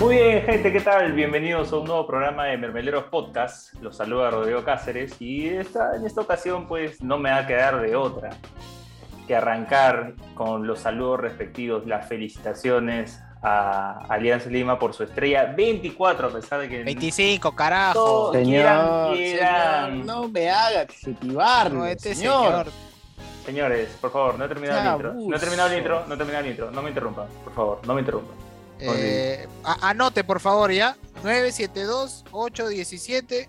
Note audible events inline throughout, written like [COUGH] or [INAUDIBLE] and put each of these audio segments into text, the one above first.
Muy bien, gente, ¿qué tal? Bienvenidos a un nuevo programa de Mermeleros Podcast. Los saluda Rodrigo Cáceres y esta, en esta ocasión pues no me va a quedar de otra que arrancar con los saludos respectivos, las felicitaciones a Alianza Lima por su estrella 24, a pesar de que... 25, carajo. Todos Señor, quieran- señor, no me haga adjetivarlo, No, este señor. señor. Señores, por favor, no he terminado el intro. No he terminado el intro, no he terminado el intro. No me interrumpan, por favor, no me interrumpan. Eh, anote, por favor, ya. 972-817.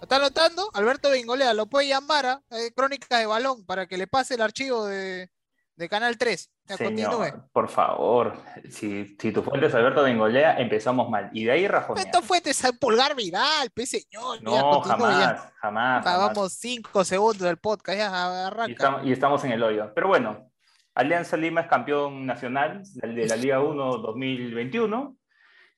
¿Está anotando? Alberto Bengolea, lo puede llamar a eh, Crónica de Balón para que le pase el archivo de, de Canal 3. Ya continúe. Señor, por favor, si, si tu fuente es Alberto Bengolea, empezamos mal. Y de ahí rajonear. Esto fue de ese pulgar viral, pe señor. ya, No, continúe, jamás, ya. jamás. jamás. 5 segundos del podcast, ya Y arranca. estamos, y estamos en el hoyo. Pero bueno, Alianza Lima es campeón nacional de la Liga 1 2021.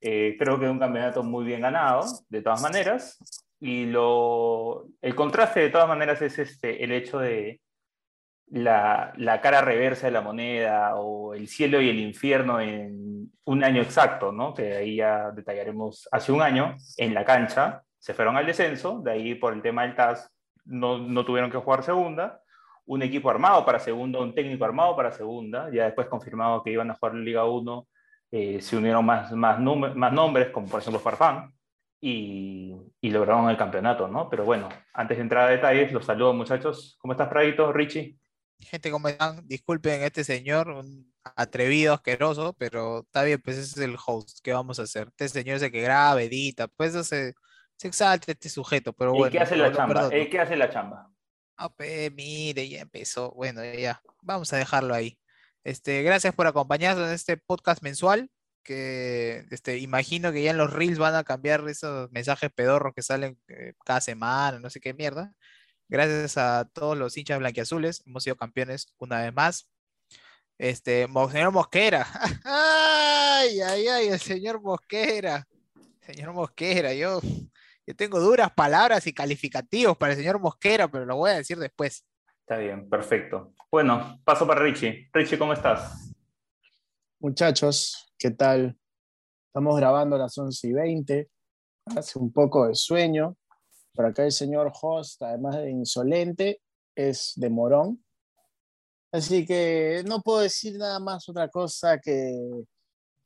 Eh, creo que es un campeonato muy bien ganado, de todas maneras. Y lo, el contraste, de todas maneras, es este, el hecho de la, la cara reversa de la moneda o el cielo y el infierno en un año exacto, ¿no? que ahí ya detallaremos hace un año, en la cancha. Se fueron al descenso, de ahí por el tema del TAS no, no tuvieron que jugar segunda un equipo armado para segunda, un técnico armado para segunda, ya después confirmado que iban a jugar en Liga 1, eh, se unieron más, más, más nombres, como por ejemplo Farfán, y, y lograron el campeonato, ¿no? Pero bueno, antes de entrar a detalles, los saludo muchachos. ¿Cómo estás, Pradito, Richie? Gente, ¿cómo están? Disculpen este señor, un atrevido, asqueroso, pero está bien, pues ese es el host. ¿Qué vamos a hacer? Este señor es el que graba, edita, pues se, se exalta este sujeto, pero ¿Y bueno. qué hace la chamba? ¿Eh, ¿Qué hace la chamba? Ah, pe, mire, ya empezó. Bueno, ya, vamos a dejarlo ahí. Este, gracias por acompañarnos en este podcast mensual, que este, imagino que ya en los reels van a cambiar esos mensajes pedorros que salen eh, cada semana, no sé qué mierda. Gracias a todos los hinchas blanquiazules, hemos sido campeones una vez más. Este, señor Mosquera. [LAUGHS] Ay, ay, ay, el señor Mosquera. Señor Mosquera, yo, yo tengo duras palabras y calificativos para el señor Mosquera, pero lo voy a decir después. Está bien, perfecto. Bueno, paso para Richie. Richie, ¿cómo estás? Muchachos, ¿qué tal? Estamos grabando a las 11 y 20. Hace un poco de sueño. Por acá el señor host, además de insolente, es de morón. Así que no puedo decir nada más otra cosa que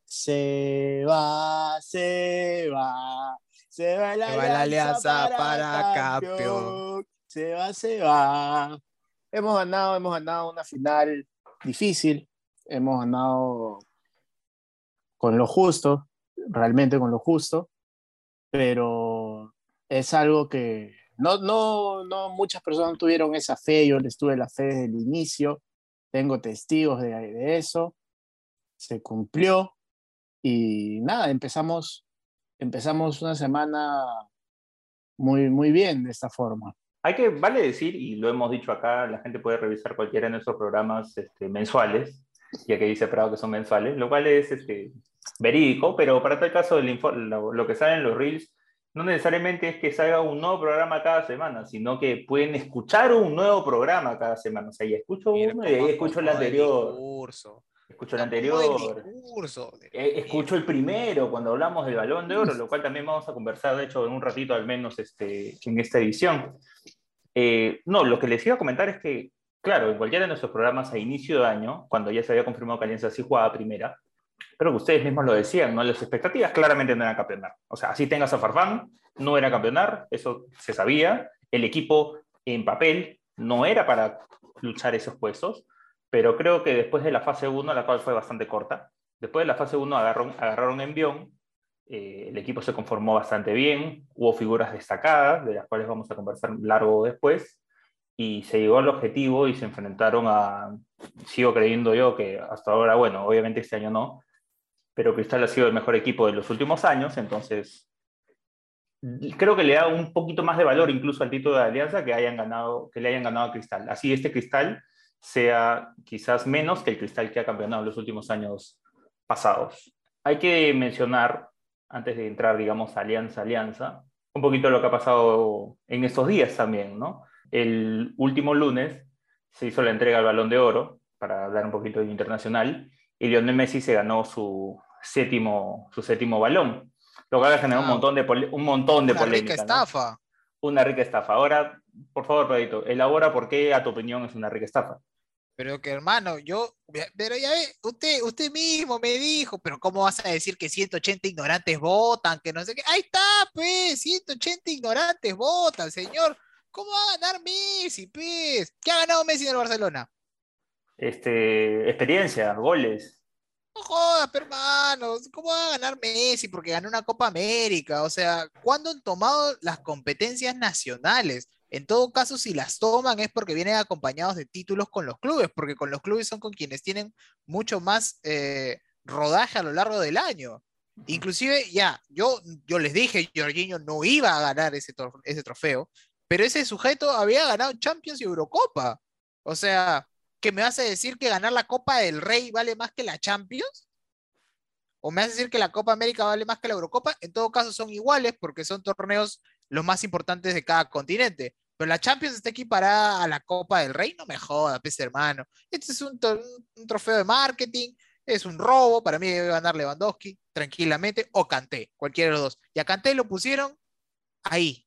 se va, se va, se va la, Se va la alianza, alianza para campeón. Se va, se va. Hemos ganado, hemos ganado una final difícil. Hemos ganado con lo justo, realmente con lo justo, pero es algo que no, no, no muchas personas tuvieron esa fe, yo les tuve la fe desde el inicio, tengo testigos de, de eso, se cumplió y nada, empezamos, empezamos una semana muy, muy bien de esta forma. Hay que, vale decir, y lo hemos dicho acá, la gente puede revisar cualquiera de nuestros programas este, mensuales, ya que dice Prado que son mensuales, lo cual es este, verídico, pero para tal caso del info- lo, lo que sale en los reels no necesariamente es que salga un nuevo programa cada semana, sino que pueden escuchar un nuevo programa cada semana. O sea, ya escucho Mira uno y ahí escucho el anterior, discurso, escucho el acomoda el anterior. discurso. Eh, Escucho el primero cuando hablamos del balón de oro, lo cual también vamos a conversar, de hecho, en un ratito al menos este, en esta edición. Eh, no, lo que les iba a comentar es que, claro, en cualquiera de nuestros programas a inicio de año, cuando ya se había confirmado que Alianza sí jugaba primera, pero que ustedes mismos lo decían, ¿no? Las expectativas claramente no eran campeonar. O sea, así tengas a Farfán, no era campeonar, eso se sabía. El equipo en papel no era para luchar esos puestos, pero creo que después de la fase 1, la cual fue bastante corta, después de la fase 1 agarraron, agarraron envión, eh, el equipo se conformó bastante bien, hubo figuras destacadas, de las cuales vamos a conversar largo después, y se llegó al objetivo y se enfrentaron a, sigo creyendo yo que hasta ahora, bueno, obviamente este año no, pero Cristal ha sido el mejor equipo de los últimos años, entonces creo que le da un poquito más de valor incluso al título de Alianza que, hayan ganado, que le hayan ganado a Cristal. Así este Cristal sea quizás menos que el Cristal que ha campeonado en los últimos años pasados. Hay que mencionar, antes de entrar, digamos, Alianza, Alianza, un poquito lo que ha pasado en estos días también, ¿no? El último lunes se hizo la entrega al Balón de Oro, para hablar un poquito de internacional, y Lionel Messi se ganó su, séptimo, su séptimo balón, lo cual ha generado un Ah. montón de, un montón de Una rica polémica. ¿no? estafa. Una rica estafa. Ahora, por favor, Pedrito, elabora por qué, a tu opinión, es una rica estafa. Pero que hermano, yo, pero ya ve, usted, usted mismo me dijo, pero ¿cómo vas a decir que 180 ignorantes votan? Que no sé qué. Ahí está, pues, 180 ignorantes votan, señor. ¿Cómo va a ganar Messi, pues? ¿Qué ha ganado Messi en el Barcelona? Este, experiencia, goles. No jodas, pero, hermano, ¿cómo va a ganar Messi? Porque ganó una Copa América. O sea, ¿cuándo han tomado las competencias nacionales? En todo caso, si las toman es porque vienen acompañados de títulos con los clubes, porque con los clubes son con quienes tienen mucho más eh, rodaje a lo largo del año. Inclusive, ya, yo, yo les dije, Jorginho no iba a ganar ese, ese trofeo, pero ese sujeto había ganado Champions y Eurocopa. O sea, ¿que me vas a decir que ganar la Copa del Rey vale más que la Champions? ¿O me vas a decir que la Copa América vale más que la Eurocopa? En todo caso son iguales porque son torneos los más importantes de cada continente. Pero la Champions está equiparada a la Copa del Rey, no me jodas, pez hermano. Este es un, trofeo de marketing, es un robo, para mí debe ganar Lewandowski tranquilamente, o Kanté, cualquiera de los dos. Y a Kanté lo pusieron ahí,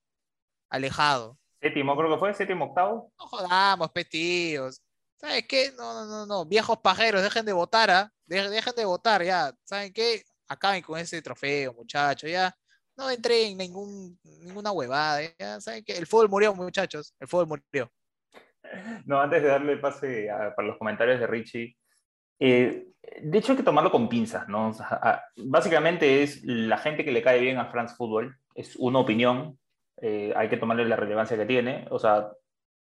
alejado. Séptimo, creo que fue, séptimo, octavo. No jodamos, petíos. ¿Sabes qué? No, no, no, no. Viejos pajeros, dejen de votar, ¿ah? Dejen de votar, ya. ¿Saben qué? Acaben con ese trofeo, muchachos, ya. No entré en ningún, ninguna huevada. ¿Saben qué? El fútbol murió, muchachos. El fútbol murió. No, antes de darle pase para los comentarios de Richie, eh, de hecho hay que tomarlo con pinzas, ¿no? Básicamente es la gente que le cae bien a France Football, es una opinión, eh, hay que tomarle la relevancia que tiene, o sea,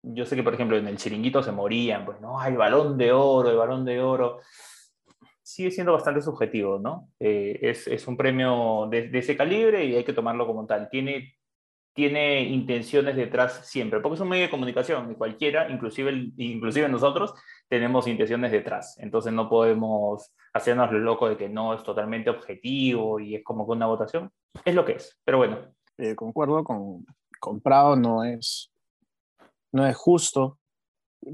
yo sé que por ejemplo en el chiringuito se morían, pues no, el balón de oro, el balón de oro, sigue siendo bastante subjetivo, ¿no? Eh, es, un premio de, ese calibre y hay que tomarlo como tal, tiene tiene intenciones detrás siempre, porque es un medio de comunicación y cualquiera, inclusive, inclusive nosotros, tenemos intenciones detrás. Entonces no podemos hacernos lo loco de que no es totalmente objetivo y es como que una votación. Es lo que es. Pero bueno, Eh, concuerdo con, con Prado, no es, no es justo,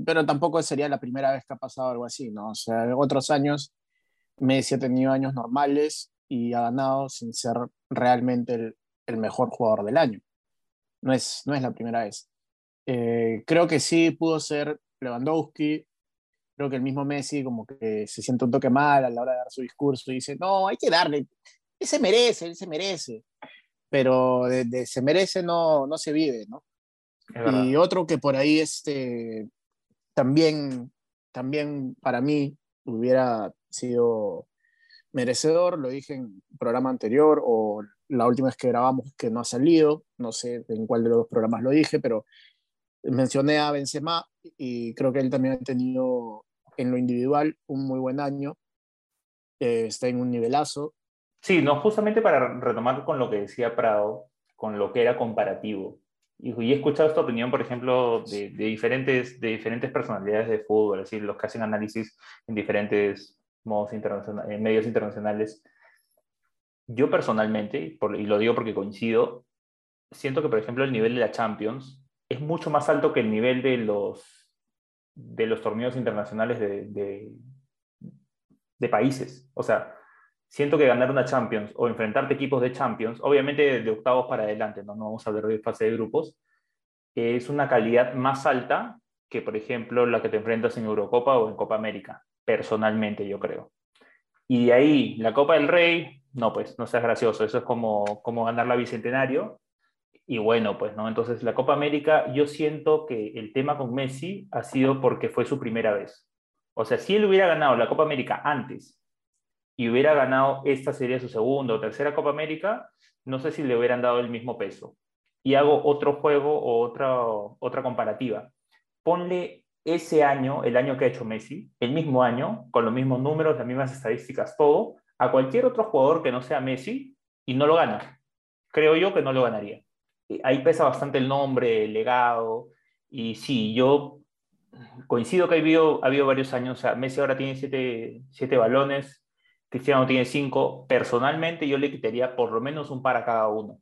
pero tampoco sería la primera vez que ha pasado algo así, ¿no? O sea, otros años Messi ha tenido años normales y ha ganado sin ser realmente el, el mejor jugador del año. No es, no es la primera vez. Eh, creo que sí pudo ser Lewandowski. Creo que el mismo Messi como que se siente un toque mal a la hora de dar su discurso y dice, no, hay que darle, él se merece, él se merece. Pero de, de se merece no, no se vive, ¿no? Y otro que por ahí este, también, también para mí hubiera sido merecedor, lo dije en el programa anterior o la última vez que grabamos que no ha salido, no sé en cuál de los dos programas lo dije, pero mencioné a Benzema y creo que él también ha tenido en lo individual un muy buen año, Eh, está en un nivelazo, Sí, no, justamente para retomar con lo que decía Prado, con lo que era comparativo. Y, he escuchado esta opinión, por ejemplo, de, diferentes, de diferentes personalidades de fútbol, es decir, los que hacen análisis en diferentes modos internacionales, en medios internacionales. Yo personalmente, y lo digo porque coincido, siento que, por ejemplo, el nivel de la Champions es mucho más alto que el nivel de los, de los torneos internacionales de, de, de países. O sea, siento que ganar una Champions o enfrentarte equipos de Champions, obviamente de octavos para adelante, no, no vamos a hablar de fase de grupos, es una calidad más alta que, por ejemplo, la que te enfrentas en Eurocopa o en Copa América, personalmente yo creo. Y de ahí, la Copa del Rey, no, pues no seas gracioso, eso es como, como ganar la Bicentenario. Y bueno, pues no, entonces la Copa América, yo siento que el tema con Messi ha sido porque fue su primera vez. O sea, si él hubiera ganado la Copa América antes y hubiera ganado esta sería su segunda o tercera Copa América, no sé si le hubieran dado el mismo peso. Y hago otro juego o otra, otra comparativa. Ponle ese año, el año que ha hecho Messi, el mismo año, con los mismos números, las mismas estadísticas, todo, a cualquier otro jugador que no sea Messi y no lo gana. Creo yo que no lo ganaría. Ahí pesa bastante el nombre, el legado. Y sí, yo coincido que ha habido varios años. O sea, Messi ahora tiene siete, siete balones, Cristiano tiene cinco. Personalmente, yo le quitaría por lo menos un par a cada uno.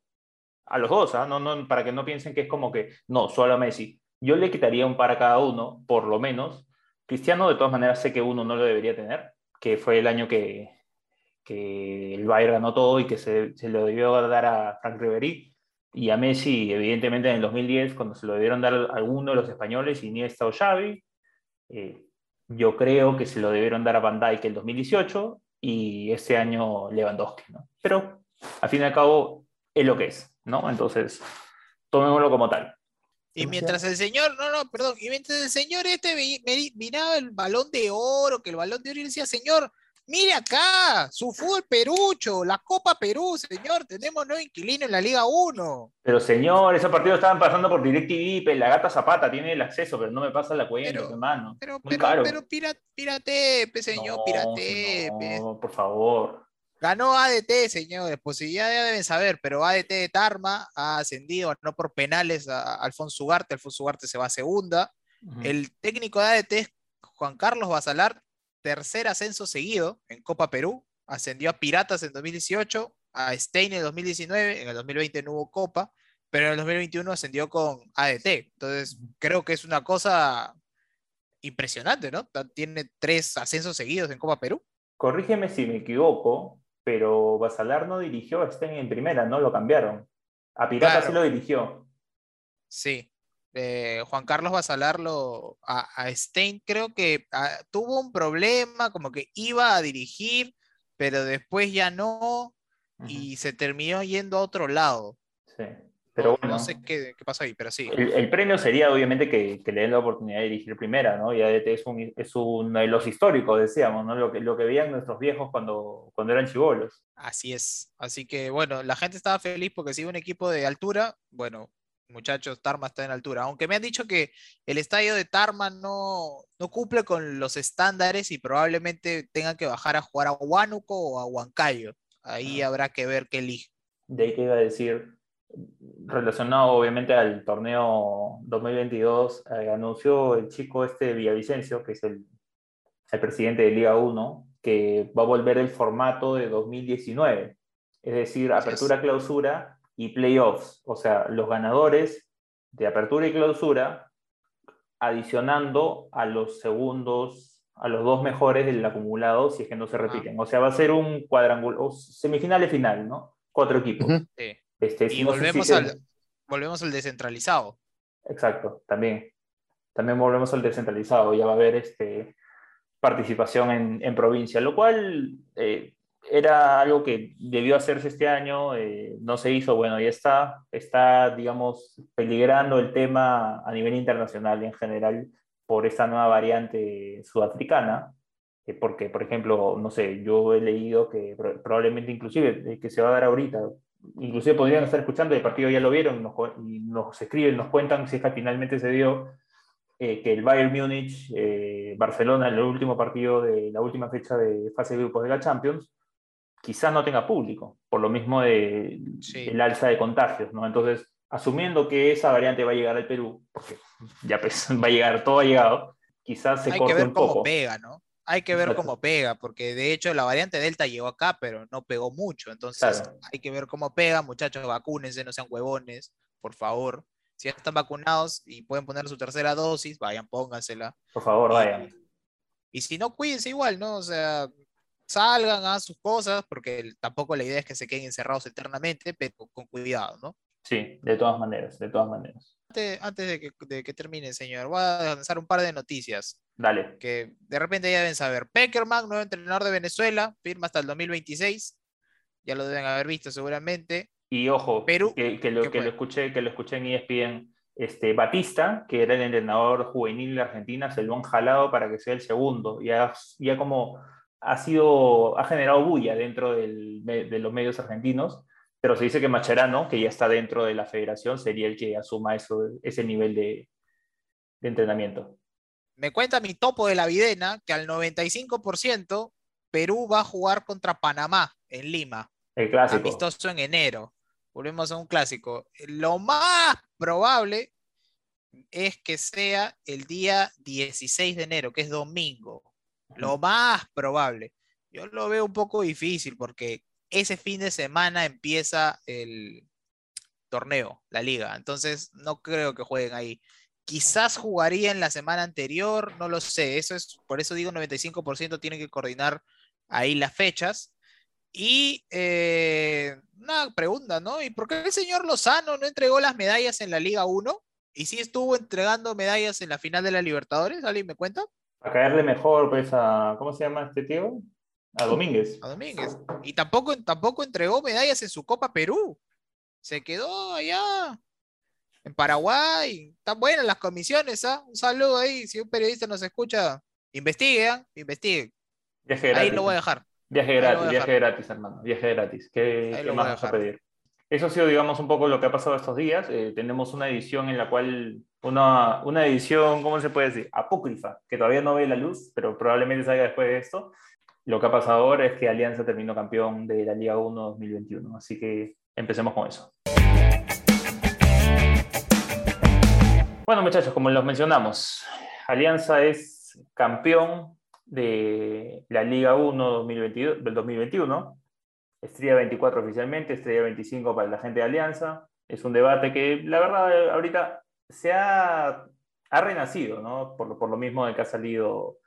A los dos, ¿ah? no, para que no piensen que es como que, no, solo a Messi. Yo le quitaría un par a cada uno, por lo menos. Cristiano, de todas maneras, sé que uno no lo debería tener, que fue el año que, que el Bayern ganó todo y que se, se lo debió dar a Frank Ribery. Y a Messi, evidentemente, en el 2010, cuando se lo debieron dar a alguno de los españoles, Iniesta o Xavi. Eh, yo creo que se lo debieron dar a Van Dijk el 2018 y este año Lewandowski, ¿no? Pero, al fin y al cabo, es lo que es, ¿no? Entonces, tomémoslo como tal. Y mientras el señor, no, no, perdón, y mientras el señor este miraba el balón de oro, que el balón de oro y decía, señor, mire acá, su fútbol perucho, la Copa Perú, señor, tenemos nuevo inquilino en la Liga 1. Pero señor, esos partidos estaban pasando por DirecTV, la gata Zapata tiene el acceso, pero no me pasa la cuenta, Pero- hermano. Pero, Muy pero, caro. pero pira- pirate, pe, señor, No, pirate. no, por favor. Ganó ADT, señores, pues ya, deben saber, pero ADT de Tarma ha ascendido, no por penales a Alfonso Ugarte, Alfonso Ugarte se va a segunda. El técnico de ADT es Juan Carlos Basalar, tercer ascenso seguido en Copa Perú. Ascendió a Piratas en 2018, a Stein en 2019, en el 2020 no hubo Copa, pero en el 2021 ascendió con ADT. Entonces, creo que es una cosa impresionante, ¿no? Tiene tres ascensos seguidos en Copa Perú. Corrígeme si me equivoco, pero Basalar no dirigió a Stein en primera, no lo cambiaron. A Pirata Claro. sí lo dirigió. Sí. Eh, Juan Carlos Basalar lo, a, a Stein creo que ah, tuvo un problema, como que iba a dirigir, pero después ya no, y se terminó yendo a otro lado. Sí. Pero no, bueno, no sé qué, qué pasó ahí, pero sí. el, el premio sería obviamente que, que le den la oportunidad de dirigir primera, ¿no? Y ADT es, un, es uno de los históricos, decíamos, ¿no? Lo que, lo que veían nuestros viejos cuando, cuando eran chivolos. Así es. Así que bueno, la gente estaba feliz porque si un equipo de altura, bueno, muchachos, Tarma está en altura. Aunque me han dicho que el estadio de Tarma no, no cumple con los estándares y probablemente tengan que bajar a jugar a Huánuco o a Huancayo. Ahí Ah. habrá que ver qué elige. De ahí que iba a decir, relacionado obviamente al torneo 2022, eh, anunció el chico este Villavicencio, que es el, el presidente de Liga 1, que va a volver el formato de 2019, es decir, Así es. apertura, clausura y playoffs, o sea, los ganadores de apertura y clausura adicionando a los segundos, a los dos mejores del acumulado si es que no se repiten. O sea, va a ser un cuadrangular, semifinal final, ¿no? Cuatro equipos. Sí. Este, Y no sé si volvemos al, volvemos al descentralizado. Exacto, también. También volvemos al descentralizado, ya va a haber este, participación en, en provincia, lo cual eh, era algo que debió hacerse este año, eh, no se hizo, bueno, ya está, está, digamos, peligrando el tema a nivel internacional en general por esta nueva variante sudafricana, eh, porque, por ejemplo, no sé, yo he leído que pro- probablemente inclusive eh, que se va a dar ahorita, inclusive podrían estar escuchando, el partido ya lo vieron nos, y nos escriben, nos cuentan si es que finalmente se dio que el Bayern Múnich, Barcelona, en el último partido de la última fecha de fase de grupos de la Champions, quizás no tenga público, por lo mismo de, Sí. el alza de contagios, ¿no? Entonces, asumiendo que esa variante va a llegar al Perú, porque ya pues, [LAUGHS] va a llegar, todo ha llegado, quizás se Hay que corte ver un cómo poco. pega, ¿no? Hay que ver Exacto. cómo pega, porque de hecho la variante Delta llegó acá, pero no pegó mucho. Entonces Claro. hay que ver cómo pega, muchachos, vacúnense, no sean huevones, por favor. Si ya están vacunados y pueden poner su tercera dosis, vayan, póngansela. Por favor, Y- vayan. Y si no, cuídense igual, ¿no? O sea, salgan, hagan sus cosas, porque tampoco la idea es que se queden encerrados eternamente, pero con cuidado, ¿no? Sí, de todas maneras, de todas maneras. Antes, antes de, que, de que termine, señor, voy a lanzar un par de noticias Dale. que de repente ya deben saber. Peckerman, nuevo entrenador de Venezuela, firma hasta el 2026. Ya lo deben haber visto seguramente. Y ojo, Perú, que, que lo, ¿qué que, lo escuché, que lo escuché en ESPN, este, Batista, que era el entrenador juvenil de Argentina, se lo han jalado para que sea el segundo. Ya, ya como ha sido, ha generado bulla dentro del- de, de los medios argentinos, pero se dice que Macherano, que ya está dentro de la federación, sería el que asuma eso, ese nivel de, de entrenamiento. Me cuenta mi topo de la videna que al 95% Perú va a jugar contra Panamá en Lima, El clásico. amistoso en enero. Volvemos a un clásico. Lo más probable es que sea el día 16 de enero, que es domingo. Lo más probable. Yo lo veo un poco difícil porque ese fin de semana empieza el torneo, la liga. Entonces no creo que jueguen ahí. Quizás jugaría en la semana anterior, no lo sé. Eso es, por eso digo 95% tienen que coordinar ahí las fechas. Y eh, una pregunta, ¿no? ¿Y por qué el señor Lozano no entregó las medallas en la Liga 1? ¿Y sí estuvo entregando medallas en la final de la Libertadores? ¿Alguien me cuenta? A caerle mejor, pues, a. ¿Cómo se llama este tío? A Domínguez. A Domínguez. Y tampoco, tampoco entregó medallas en su Copa Perú. Se quedó allá en Paraguay. Están buenas las comisiones, ¿ah? Un saludo ahí. Si un periodista nos escucha, investigue, ¿ah? Investigue. Ahí lo voy a dejar. Viaje gratis, viaje gratis, hermano. Viaje gratis. ¿Qué, más vas a pedir? Eso ha sido, digamos, un poco lo que ha pasado estos días. Eh, tenemos una edición en la cual, una, una edición, ¿cómo se puede decir? Apócrifa, que todavía no ve la luz, pero probablemente salga después de esto. Lo que ha pasado ahora es que Alianza terminó campeón de la Liga 1 2021. Así que empecemos con eso. Bueno, muchachos, como los mencionamos, Alianza es campeón de la Liga 1 2022, del 2021. Estrella 24 oficialmente, Estrella 25 para la gente de Alianza. Es un debate que, la verdad, ahorita se ha, ha renacido, ¿no? Por, por lo mismo de que ha salido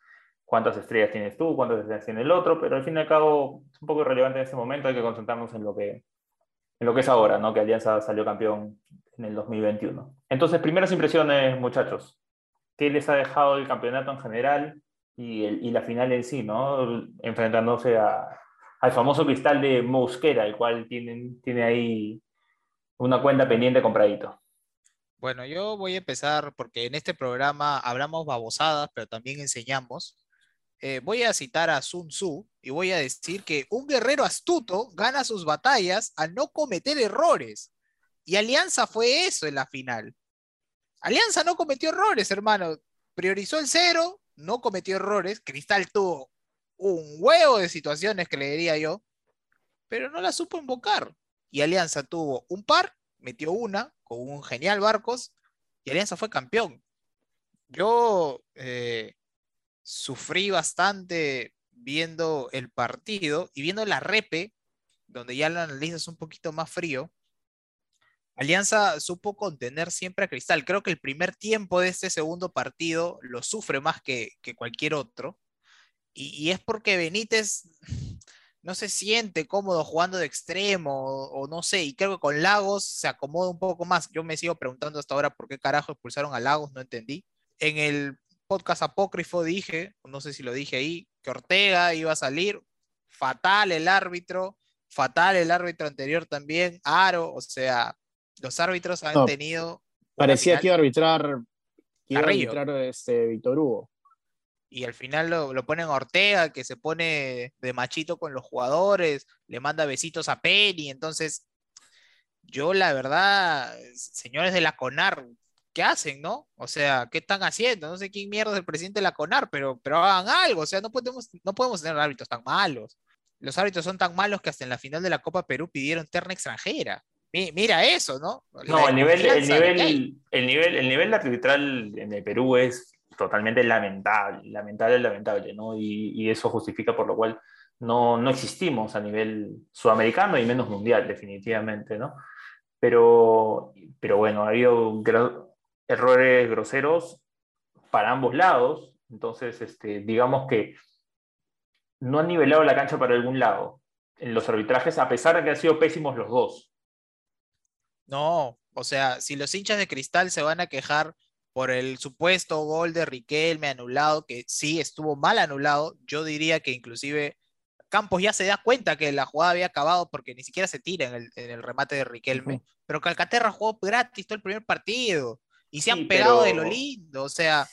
cuántas estrellas tienes tú, cuántas estrellas tiene el otro, pero al fin y al cabo es un poco irrelevante en este momento, hay que concentrarnos en lo que, en lo que es ahora, ¿no? Que Alianza salió campeón en el 2021. Entonces, primeras impresiones, muchachos. ¿Qué les ha dejado el campeonato en general y, el, y la final en sí, ¿no? Enfrentándose a, al famoso cristal de Mosquera, el cual tiene ahí una cuenta pendiente compradito. Bueno, yo voy a empezar porque en este programa hablamos babosadas, pero también enseñamos. Eh, voy a citar a Sun Tzu y voy a decir que un guerrero astuto gana sus batallas al no cometer errores. Y Alianza fue eso en la final. Alianza no cometió errores, hermano. Priorizó el cero, no cometió errores. Cristal tuvo un huevo de situaciones que le diría yo, pero no la supo invocar. Y Alianza tuvo un par, metió una con un genial Barcos y Alianza fue campeón. Yo eh, sufrí bastante viendo el partido y viendo la repe, donde ya lo analizas un poquito más frío. Alianza supo contener siempre a Cristal. Creo que el primer tiempo de este segundo partido lo sufre más que, cualquier otro. Y, es porque Benítez no se siente cómodo jugando de extremo o, no sé, y creo que con Lagos se acomoda un poco más. Yo me sigo preguntando hasta ahora por qué carajo expulsaron a Lagos, no entendí. En el podcast apócrifo dije, no sé si lo dije ahí, que Ortega iba a salir, fatal el árbitro, fatal el árbitro anterior también, Aro, o sea, los árbitros han tenido... Parecía que iba a arbitrar, que iba a arbitrar este, Víctor Hugo. Y al final lo, lo ponen a Ortega, que se pone de machito con los jugadores, le manda besitos a Penny, entonces yo la verdad, señores de la CONAR, ¿qué hacen, no? O sea, ¿qué están haciendo? No sé quién mierda es el presidente de la CONAR, pero, pero hagan algo. O sea, no podemos, no podemos tener árbitros tan malos. Los árbitros son tan malos que hasta en la final de la Copa Perú pidieron terna extranjera. Mira eso, ¿no? no, el nivel, el, nivel, el, nivel, el nivel arbitral en el Perú es totalmente lamentable, lamentable, lamentable, ¿no? Y, eso justifica por lo cual no, no existimos a nivel sudamericano y menos mundial, definitivamente, ¿no? Pero, pero bueno, ha habido errores groseros para ambos lados. Entonces, este, digamos que no han nivelado la cancha para algún lado en los arbitrajes, a pesar de que han sido pésimos los dos. No, o sea, si los hinchas de cristal se van a quejar por el supuesto gol de Riquelme anulado, que sí estuvo mal anulado, yo diría que inclusive Campos ya se da cuenta que la jugada había acabado porque ni siquiera se tira en el, remate de Riquelme, pero Calcaterra jugó gratis todo el primer partido. Y se han pegado de lo lindo, o sea.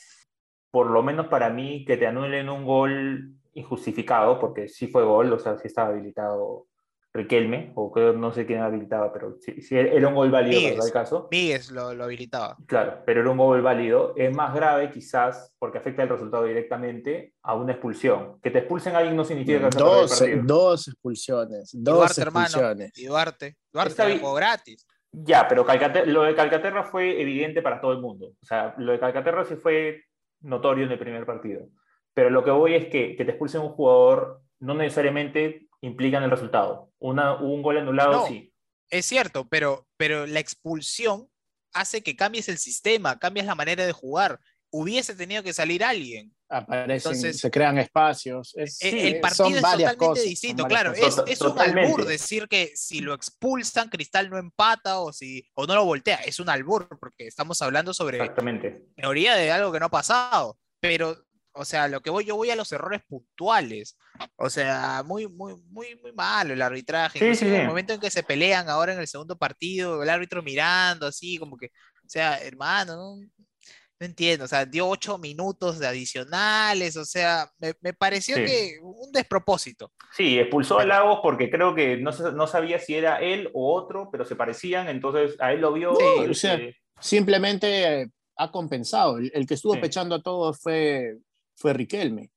Por lo menos para mí, que te anulen un gol injustificado, porque sí fue gol, o sea, sí estaba habilitado Riquelme, o creo, no sé quién habilitaba, pero sí, era un gol válido en el caso. Míguez lo, lo, habilitaba. Claro, pero era un gol válido. Es más grave quizás porque afecta el resultado directamente a una expulsión. Que te expulsen a alguien no significa que dos, dos expulsiones. Dos Duarte, expulsiones. y Duarte. Duarte jugó gratis. Ya, pero lo de Calcaterra fue evidente para todo el mundo. O sea, lo de Calcaterra sí fue notorio en el primer partido. Pero lo que voy es que, que te expulsen un jugador no necesariamente implica en el resultado. Una, un gol anulado sí. Es cierto, pero, pero la expulsión hace que cambies el sistema, cambies la manera de jugar. Hubiese tenido que salir alguien. Aparecen, Entonces- se crean espacios. es- Eh, sí, el son partido es totalmente cosas, distinto, claro. cosas. Es, un albur decir que si lo expulsan, Cristal no empata o, si, o no lo voltea. Es un albur porque estamos hablando sobre Exactamente. teoría de algo que no ha pasado. Pero, o sea, lo que voy, yo voy a los errores puntuales. O sea, muy, muy, muy, muy malo el arbitraje. Sí, Inclusive sí, en sí. el momento en que se pelean ahora en el segundo partido, el árbitro mirando así, como que, o sea, hermano, no, no entiendo. O sea, dio ocho minutos de adicionales. O sea, me, me pareció Sí. que un despropósito. Sí, expulsó a Lagos porque creo que no, no sabía si era él o otro, pero se parecían, entonces a él lo vio. Sí, este, o sea, Simplemente eh, ha compensado. El, el que estuvo Sí. pechando a todos fue, fue Riquelme.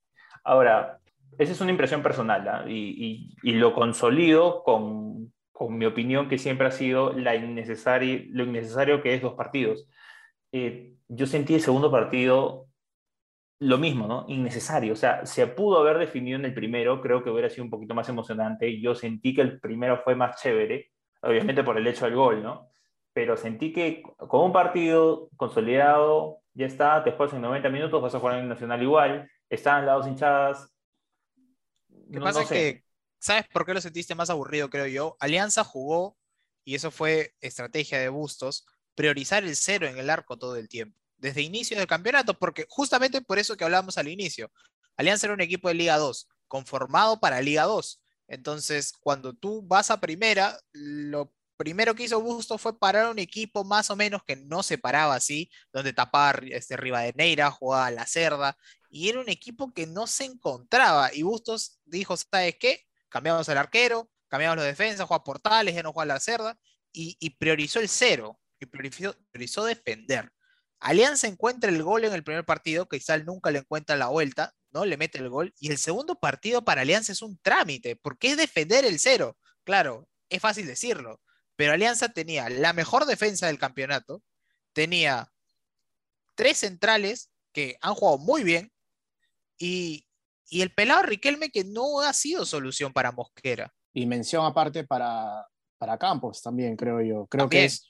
Ahora, esa es una impresión personal ¿ah? y, y- y lo consolido con, con mi opinión que siempre ha sido la innecesaria, lo innecesario que es dos partidos. Eh, yo sentí el segundo partido lo mismo, ¿no? Innecesario. O sea, se pudo haber definido en el primero, creo que hubiera sido un poquito más emocionante. Yo sentí que el primero fue más chévere, obviamente por el hecho del gol, ¿no? Pero sentí que con un partido consolidado, ya está, después en 90 minutos vas a jugar en el Nacional igual, estaban las dos hinchadas. Lo que No- pasa no sé. que, ¿sabes por qué lo sentiste más aburrido, creo yo? Alianza jugó, y eso fue estrategia de Bustos, priorizar el cero en el arco todo el tiempo, desde inicio del campeonato, porque justamente por eso que hablábamos al inicio, Alianza era un equipo de Liga 2, conformado para Liga 2. Entonces, cuando tú vas a primera, lo primero que hizo Bustos fue parar un equipo más o menos que no se paraba así, donde tapaba este, Rivadeneira, jugaba La Cerda, y era un equipo que no se encontraba. Y Bustos dijo, ¿sabes qué? Cambiamos el arquero, cambiamos los defensas, juega Portales, ya no juega La Cerda, y, y priorizó el cero, y priorizó, priorizó defender. Alianza encuentra el gol en el primer partido, Cristal nunca le encuentra la vuelta, ¿no? Le mete el gol, y el segundo partido para Alianza es un trámite, porque es defender el cero. Claro, es fácil decirlo, pero Alianza tenía la mejor defensa del campeonato, tenía tres centrales que han jugado muy bien, y, y el pelado Riquelme que no ha sido solución para Mosquera. Y mención aparte para, para Campos también, creo yo. Creo También. que es,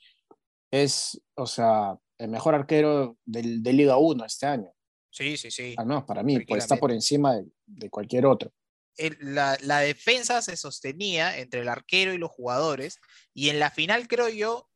es, o sea, el mejor arquero del, de Liga 1 este año. Sí, sí, sí. Al menos para mí, pues está por encima de, de cualquier otro. El- la, la defensa se sostenía entre el arquero y los jugadores. Y en la final, creo yo,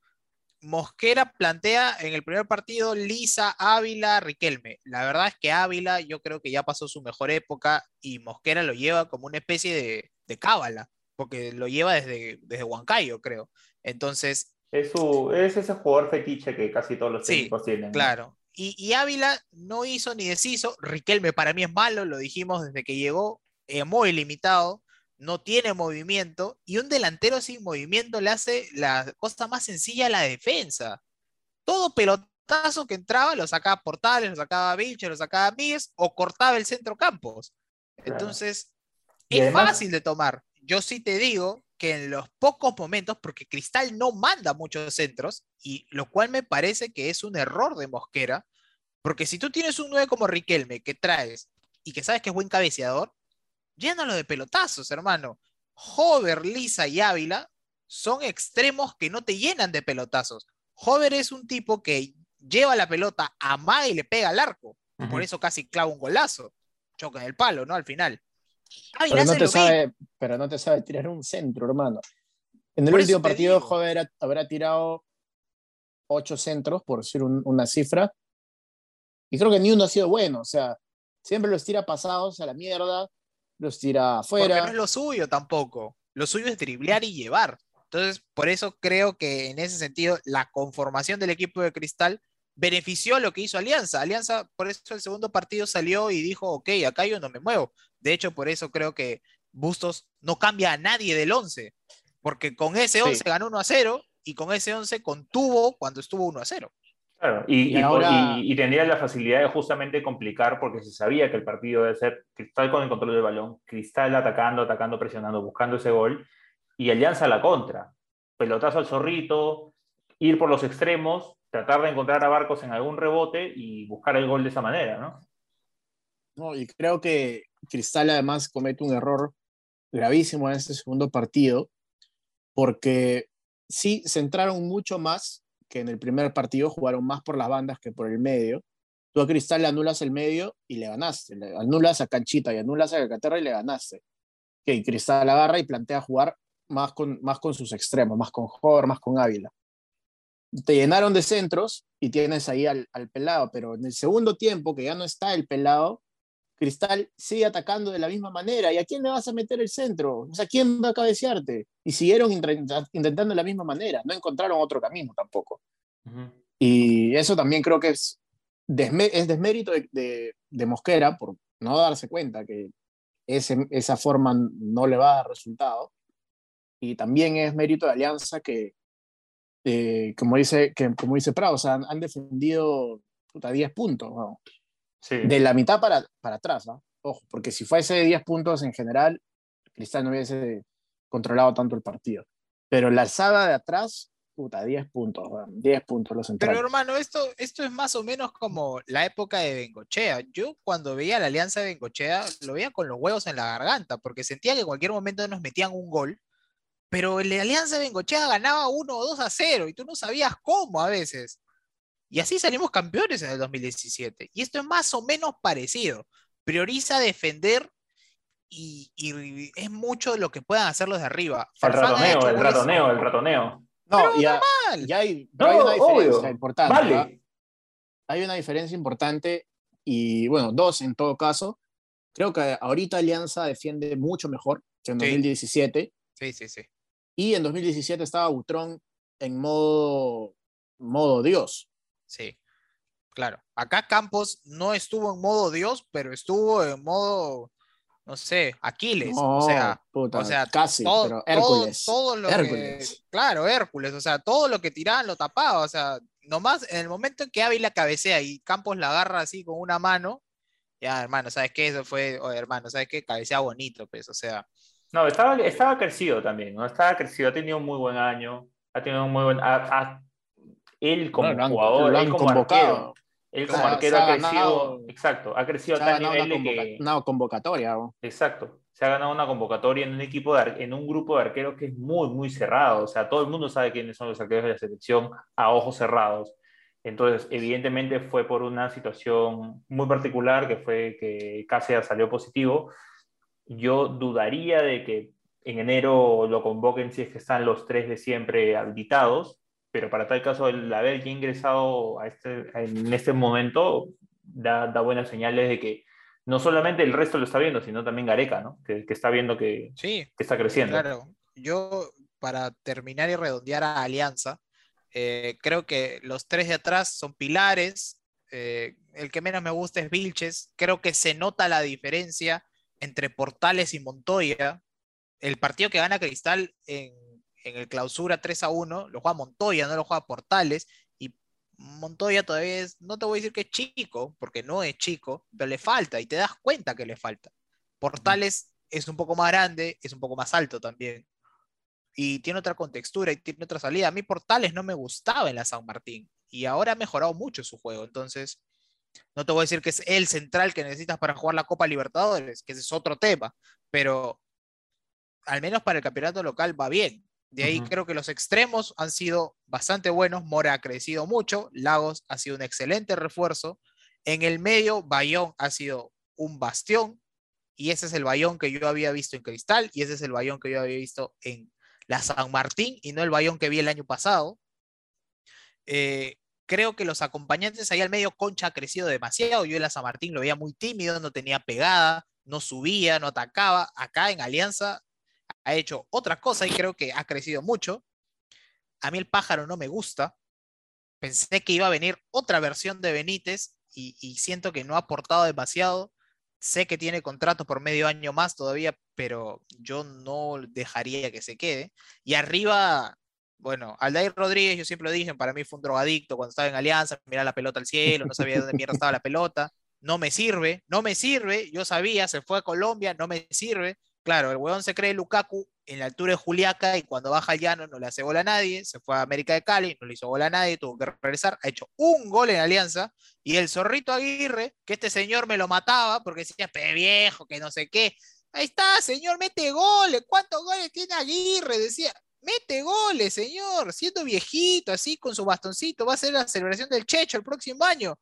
Mosquera plantea en el primer partido Lisa, Ávila, Riquelme. La verdad es que Ávila yo creo que ya pasó su mejor época y Mosquera lo lleva como una especie de, de cábala, porque lo lleva desde, desde Huancayo, creo. Entonces, Es, su, es ese jugador fetiche que casi todos los Sí, técnicos tienen. ¿no? Claro. Y, y Ávila no hizo ni deshizo. Riquelme para mí es malo, lo dijimos desde que llegó, eh, muy limitado, no tiene movimiento. Y un delantero sin movimiento le hace la cosa más sencilla a la defensa. Todo pelotazo que entraba lo sacaba Portales, lo sacaba Vilche, lo sacaba Míguez o cortaba el centro campos. Entonces, es además- fácil de tomar. Yo sí te digo que en los pocos momentos, porque Cristal no manda muchos centros, y lo cual me parece que es un error de Mosquera, porque si tú tienes un 9 como Riquelme que traes y que sabes que es buen cabeceador, llénalo de pelotazos, hermano. Hover, Lisa y Ávila son extremos que no te llenan de pelotazos. Hover es un tipo que lleva la pelota, amaga y le pega al arco. Por eso casi clava un golazo. Choca en el palo, ¿no? Al final. Ávila Pero no, te mismo. sabe, pero no te sabe tirar un centro, hermano. En el Por último partido, digo. Joder habrá, habrá tirado ocho centros, por decir un- una cifra, y creo que ni uno ha sido bueno. O sea, siempre los tira pasados a la mierda, los tira Porque afuera. no es lo suyo tampoco. Lo suyo es driblear y llevar. Entonces, por eso creo que en ese sentido, la conformación del equipo de Cristal benefició lo que hizo Alianza. Alianza, por eso el segundo partido salió y dijo, ok, acá yo no me muevo. De hecho, por eso creo que Bustos no cambia a nadie del 11, porque con ese 11 ganó 1 a 0 y con ese 11 contuvo cuando estuvo 1 a 0. Claro, y, Y y, ahora- y- y tendría la facilidad de justamente complicar porque se sabía que el partido debe ser Cristal con el control del balón, Cristal atacando, atacando, presionando, buscando ese gol y Alianza a la contra. Pelotazo al zorrito, ir por los extremos, tratar de encontrar a Barcos en algún rebote y buscar el gol de esa manera, ¿no? No, y creo que Cristal además comete un error gravísimo en este segundo partido, porque sí centraron mucho más que en el primer partido, jugaron más por las bandas que por el medio, Tú a Cristal le anulas el medio y le ganaste. Le anulas a Canchita y anulas a Calcaterra y le ganaste. Que Cristal agarra y plantea jugar más con, más con sus extremos, más con Jor, más con Ávila. Te llenaron de centros y tienes ahí al, al pelado, pero en el segundo tiempo, que ya no está el pelado, Cristal sigue atacando de la misma manera. ¿Y a quién le vas a meter el centro? O sea, ¿quién va a cabecearte? Y siguieron intentando de la misma manera. No encontraron otro camino tampoco. Y eso también creo que es, es desmérito de, de, Mosquera por no darse cuenta que ese, esa forma no le va a dar resultado. Y también es mérito de Alianza que, eh, como, dice, que como dice Prado, o sea, han, defendido puta, 10 puntos. De la mitad para, para atrás, ¿no? Ojo, porque si fuese 10 puntos en general, Cristal no hubiese controlado tanto el partido. Pero la alzada de atrás, puta, 10 puntos, 10 puntos los centrales. Pero hermano, esto, esto es más o menos como la época de Bengochea. Yo cuando veía la alianza de Bengochea, lo veía con los huevos en la garganta, porque sentía que en cualquier momento nos metían un gol, pero la alianza de Bengochea ganaba 1 o 2 a 0 y tú no sabías cómo a veces. Y así salimos campeones en el 2017. Y esto es más o menos parecido. Prioriza defender y, es mucho lo que puedan hacer los de arriba. El ratoneo, el ratoneo, el ratoneo. No, ya, ya, hay, una diferencia importante. Hay una diferencia importante y, bueno, dos en todo caso. Creo que ahorita Alianza defiende mucho mejor que en 2017. Sí, sí, sí. Y en 2017 estaba Butrón en modo, modo Dios. Sí, claro. Acá Campos no estuvo en modo Dios, pero estuvo en modo, no sé, Aquiles. o sea, o sea casi, pero Hércules. Todo, lo Hércules. claro, Hércules. O sea, todo lo que tiraban lo tapaba. O sea, nomás en el momento en que Ávila cabecea y Campos la agarra así con una mano, ya, hermano, ¿sabes qué? Eso fue, hermano, ¿sabes qué? Cabecea bonito, pues, o sea. No, estaba, estaba crecido también, ¿no? Estaba crecido, ha tenido un muy buen año, ha tenido un muy buen él como jugador, él como arquero, él como arquero ha crecido, exacto, ha crecido a tal nivel de que... Una convocatoria. Exacto, se ha ganado una convocatoria en un equipo, de, en un grupo de arqueros que es muy, muy cerrado, o sea, todo el mundo sabe quiénes son los arqueros de la selección a ojos cerrados. Entonces, evidentemente fue por una situación muy particular que fue que Cáceres salió positivo. Yo dudaría de que en enero lo convoquen si es que están los tres de siempre habilitados, pero para tal caso el haber ya ingresado a este, en este momento da, da, buenas señales de que no solamente el resto lo está viendo, sino también Gareca, ¿no? que, que está viendo que, sí, que, está creciendo. Claro, yo para terminar y redondear a Alianza, eh, creo que los tres de atrás son pilares, eh, el que menos me gusta es Vilches, creo que se nota la diferencia entre Portales y Montoya. El partido que gana Cristal en en el clausura 3 a 1, lo juega Montoya, no lo juega Portales, y Montoya todavía es, no te voy a decir que es chico, porque no es chico, pero le falta, y te das cuenta que le falta. Portales es un poco más grande, es un poco más alto también, y tiene otra contextura y tiene otra salida. A mí Portales no me gustaba en la San Martín, y ahora ha mejorado mucho su juego, entonces... No te voy a decir que es el central que necesitas para jugar la Copa Libertadores, que ese es otro tema, pero al menos para el campeonato local va bien. De ahí creo que los extremos han sido bastante buenos. Mora ha crecido mucho. Lagos ha sido un excelente refuerzo. En el medio, Bayón ha sido un bastión. Y ese es el Bayón que yo había visto en Cristal. Y ese es el Bayón que yo había visto en la San Martín. Y no el Bayón que vi el año pasado. Eh, creo que los acompañantes ahí al medio, Concha ha crecido demasiado. Yo en la San Martín lo veía muy tímido, no tenía pegada, no subía, no atacaba. Acá en Alianza ha hecho otra cosa y creo que ha crecido mucho. A mí el pájaro no me gusta. Pensé que iba a venir otra versión de Benítez y, siento que no ha aportado demasiado. Sé que tiene contrato por medio año más todavía, pero yo no dejaría que se quede. Y arriba, bueno, Aldair Rodríguez, yo siempre lo dije, para mí fue un drogadicto cuando estaba en Alianza, mira la pelota al cielo, no sabía dónde mierda estaba la pelota. No me sirve, no me sirve. Yo sabía, se fue a Colombia, no me sirve. Claro, el huevón se cree Lukaku en la altura de Juliaca y cuando baja al llano no le hace gol a nadie, se fue a América de Cali, no le hizo gol a nadie, tuvo que regresar, ha hecho un gol en Alianza y el zorrito Aguirre, que este señor me lo mataba porque decía, pe viejo, que no sé qué. Ahí está, señor, mete goles. ¿Cuántos goles tiene Aguirre? Decía, mete goles, señor, siendo viejito, así con su bastoncito, va a ser la celebración del Checho el próximo año.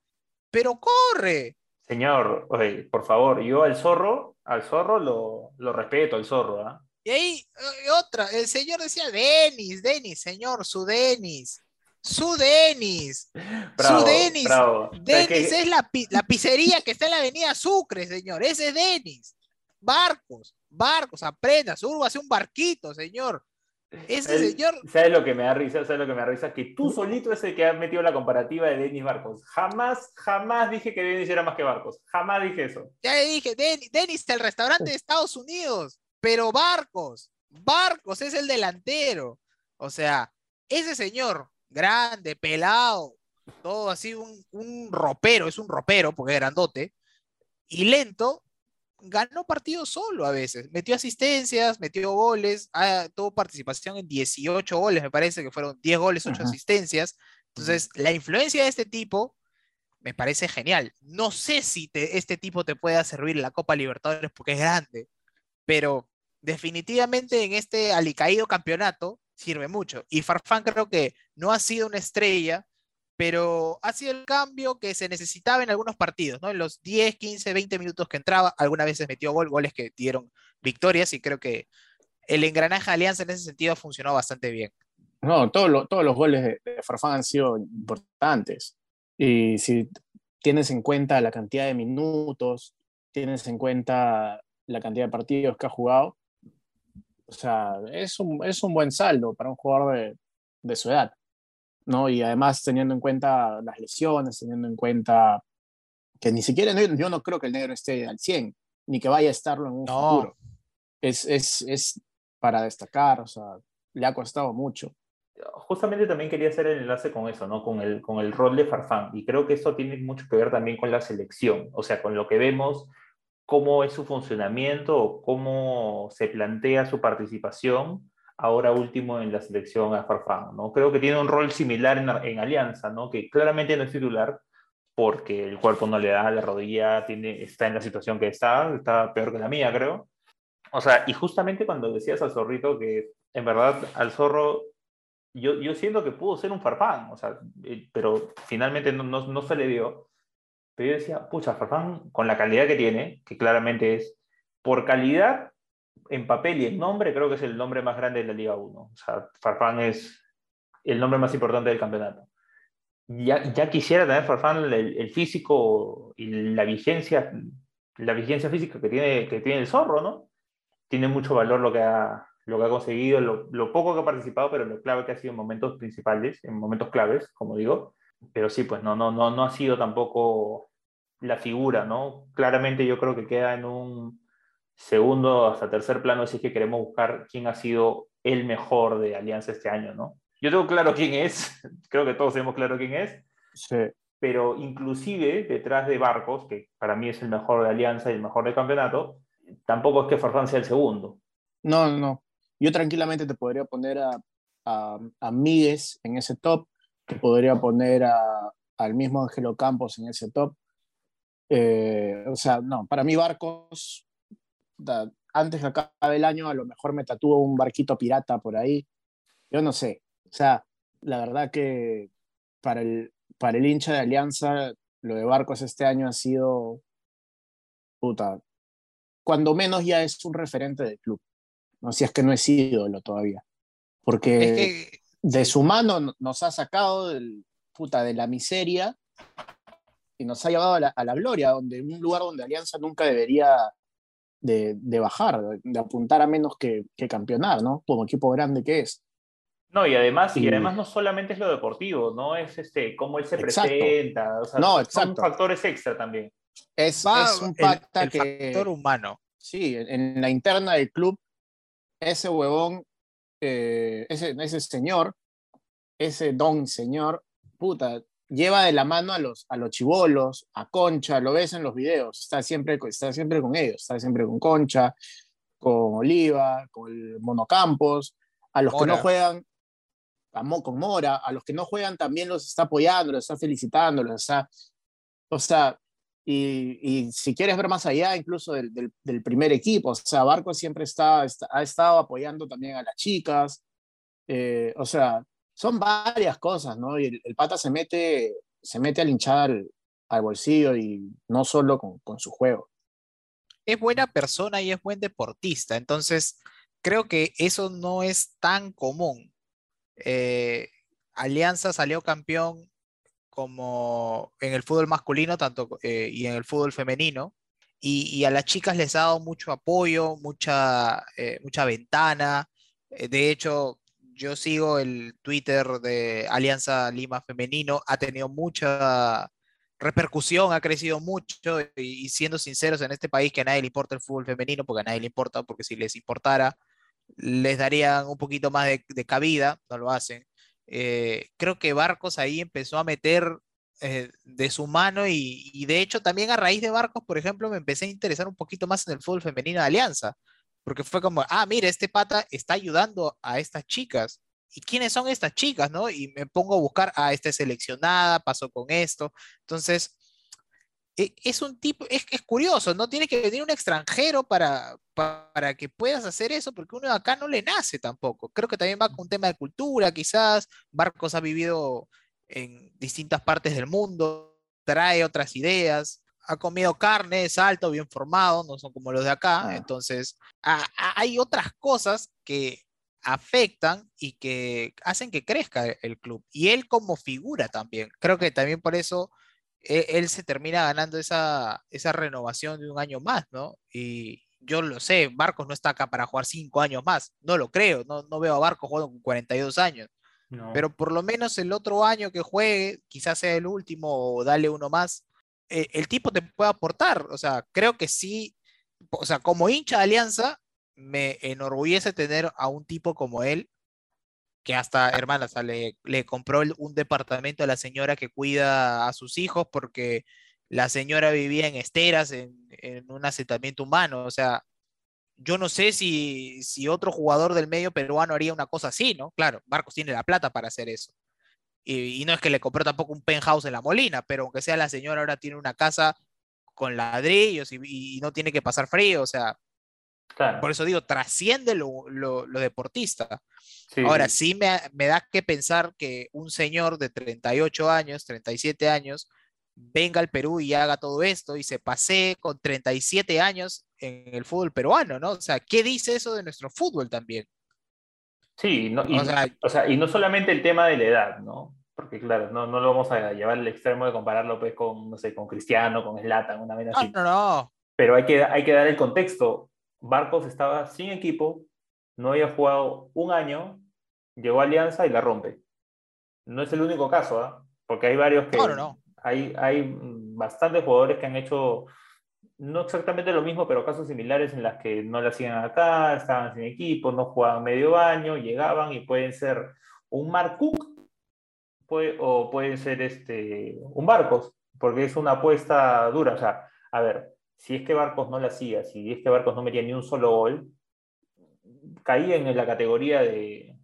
pero corre. Señor, por favor, yo al zorro, al zorro lo, lo respeto, al zorro, ¿ah? Y ahí eh, otra, el señor decía, Denis, Denis, señor, su Denis. Su Denis. Bravo, su Denis. bravo. Denis Es que- es la, la pizzería que está en la avenida Sucre, señor. Ese es Denis. Barcos, barcos, aprenda. Urbo hace un barquito, señor. Ese señor, ¿Sabes lo que me da risa? ¿Sabes lo que me da risa? Que tú solito es el que has metido la comparativa de Denis Barcos. Jamás, jamás dije que Denis era más que Barcos. Jamás dije eso. ya le dije, Denis, Denis, el restaurante de Estados Unidos. Pero Barcos, Barcos es el delantero. O sea, ese señor, grande, pelado, todo así, un, un ropero, es un ropero porque es grandote, y lento, ganó partidos solo a veces. Metió asistencias, metió goles, ah, tuvo participación en 18 goles, me parece que fueron 10 goles, 8 Ajá. asistencias. Entonces, la influencia de este tipo me parece genial. No sé si te- este tipo te pueda servir en la Copa Libertadores porque es grande, pero definitivamente en este alicaído campeonato sirve mucho. Y Farfán creo que no ha sido una estrella, pero ha sido el cambio que se necesitaba en algunos partidos, ¿no? En los 10, 15, 20 minutos que entraba, algunas veces metió gol, goles que dieron victorias y creo que el engranaje de Alianza en ese sentido funcionó bastante bien. No, todos los- goles de, de Farfán han sido importantes. Y si tienes en cuenta la cantidad de minutos, tienes en cuenta la cantidad de partidos que ha jugado, o sea, es un, es un buen saldo para un jugador de, de su edad. ¿No? Y además teniendo en cuenta las lesiones, teniendo en cuenta que ni siquiera yo no creo que el negro esté al 100, ni que vaya a estarlo en un No. futuro. Es, es, es para destacar, o sea, le ha costado mucho. Justamente también quería hacer el enlace con eso, ¿no? Con el, con el rol de Farfán. Y creo que eso tiene mucho que ver también con la selección, o sea, con lo que vemos, cómo es su funcionamiento, cómo se plantea su participación ahora último en la selección a Farfán, ¿no? Creo que tiene un rol similar en, en Alianza, ¿no? Que claramente no es titular porque el cuerpo no le da, la rodilla tiene, está en la situación que está, está peor que la mía, creo. O sea, y justamente cuando decías al zorrito que en verdad al zorro, yo, yo siento que pudo ser un Farfán, o sea, eh, pero finalmente no, no, no se le dio. Pero yo decía, pucha, Farfán, con la calidad que tiene, que claramente es por calidad, en papel y en nombre, creo que es el nombre más grande de la Liga 1. O sea, Farfán es el nombre más importante del campeonato. Ya, ya quisiera tener Farfán el, físico y la vigencia, la vigencia física que tiene, que tiene el zorro, ¿no? Tiene mucho valor lo que ha, lo que ha conseguido, lo, lo, poco que ha participado, pero lo clave que ha sido en momentos principales, en momentos claves, como digo. Pero sí, pues no, no, no, no ha sido tampoco la figura, ¿no? Claramente yo creo que queda en un segundo hasta tercer plano si es que queremos buscar quién ha sido el mejor de Alianza este año, ¿no? Yo tengo claro quién es, [LAUGHS] creo que todos tenemos claro quién es, Sí. pero inclusive detrás de Barcos, que para mí es el mejor de Alianza y el mejor del campeonato, tampoco es que Farfán sea el segundo. No, no. Yo tranquilamente te podría poner a, a, a Míguez en ese top, te podría poner a, al mismo Ángelo Campos en ese top. Eh, o sea, no, para mí Barcos, antes que acabe el año, a lo mejor me tatúo un barquito pirata por ahí. Yo no sé. O sea, la verdad que para el, para el hincha de Alianza, lo de Barcos este año ha sido, puta, cuando menos ya es un referente del club. No si es que no es ídolo todavía. Porque Es que de su mano nos ha sacado del, puta, de la miseria y nos ha llevado a la, a la gloria, donde un lugar donde Alianza nunca debería de, de bajar, de, apuntar a menos que, que, campeonar, ¿no? Como equipo grande que es. No, y además, y, y además no solamente es lo deportivo, no es este cómo él se exacto. presenta, o sea, no, son exacto. factores extra también. Es, es un pacta el, el que. factor humano. Sí, en, en, la interna del club, ese huevón, eh, ese, ese señor, ese don señor, puta, lleva de la mano a los, a los chivolos, a Concha, lo ves en los videos, está siempre, está siempre con ellos, está siempre con Concha, con Oliva, con el Monocampos, a los Mora. que no juegan, a, con Mora, a los que no juegan también los está apoyando, los está felicitando, los está, o sea, y, y si quieres ver más allá incluso del, del, del primer equipo, o sea, Barco siempre está, está, ha estado apoyando también a las chicas, eh, o sea, son varias cosas, ¿no? Y el, pata se mete, se mete a linchar al bolsillo y no solo con, su juego. Es buena persona y es buen deportista, entonces creo que eso no es tan común. Eh, Alianza salió campeón como en el fútbol masculino tanto, eh, y en el fútbol femenino, y, a las chicas les ha dado mucho apoyo, mucha, eh, mucha ventana. De hecho, yo sigo el Twitter de Alianza Lima Femenino, ha tenido mucha repercusión, ha crecido mucho y, siendo sinceros en este país que a nadie le importa el fútbol femenino, porque a nadie le importa, porque si les importara, les darían un poquito más de, de cabida, no lo hacen. Eh, creo que Barcos ahí empezó a meter eh, de su mano y, y, de hecho también a raíz de Barcos, por ejemplo, me empecé a interesar un poquito más en el fútbol femenino de Alianza, porque fue como, ah, mira, este pata está ayudando a estas chicas. ¿Y quiénes son estas chicas, no? Y me pongo a buscar, ah, esta es seleccionada, pasó con esto. Entonces, e, es un tipo, es, curioso, no tiene que venir un extranjero para, para que puedas hacer eso, porque uno de acá no le nace tampoco. Creo que también va con un tema de cultura, quizás. Barcos ha vivido en distintas partes del mundo, trae otras ideas, ha comido carne, es alto, bien formado, no son como los de acá. Entonces, a, a, hay otras cosas que afectan y que hacen que crezca el club. Y él como figura también. Creo que también por eso él, él se termina ganando esa, esa renovación de un año más, ¿no? Y, yo lo sé, Barcos no está acá para jugar cinco años más, no lo creo, no, no veo a Barcos jugando con 42 años, no. pero por lo menos el otro año que juegue, quizás sea el último o dale uno más, eh, el tipo te puede aportar, o sea, creo que sí, o sea, como hincha de Alianza, me enorgullece tener a un tipo como él, que hasta, hermana, o sea, le, compró un departamento a la señora que cuida a sus hijos porque la señora vivía en esteras, en, en, un asentamiento humano. O sea, yo no sé si, si otro jugador del medio peruano haría una cosa así, ¿no? Claro, Marcos tiene la plata para hacer eso. Y, y, no es que le compró tampoco un penthouse en la Molina, pero aunque sea la señora ahora tiene una casa con ladrillos y, y no tiene que pasar frío, o sea, claro. por eso digo, trasciende lo, lo, lo deportista. Sí, ahora, sí, me, me da que pensar que un señor de 38 años, 37 años, venga al Perú y haga todo esto y se pase con 37 años en el fútbol peruano, ¿no? O sea, ¿qué dice eso de nuestro fútbol también? Sí, no, y, o, sea, o sea, y no solamente el tema de la edad, ¿no? Porque claro, no, no lo vamos a llevar al extremo de compararlo pues con, no sé, con Cristiano, con Zlatan, una vez así. No, no, no. Pero hay que, hay que dar el contexto. Barcos estaba sin equipo, no había jugado un año, llegó a Alianza y la rompe. No es el único caso. ¿eh? Porque hay varios que... No, no, no hay, hay bastantes jugadores que han hecho no exactamente lo mismo, pero casos similares en las que no la hacían acá, estaban sin equipo, no jugaban medio año, llegaban y pueden ser un Mark Cook puede, o pueden ser este, un Barcos, porque es una apuesta dura. O sea, a ver, si es que Barcos no la hacía, si es que Barcos no metía ni un solo gol, caían en la categoría de,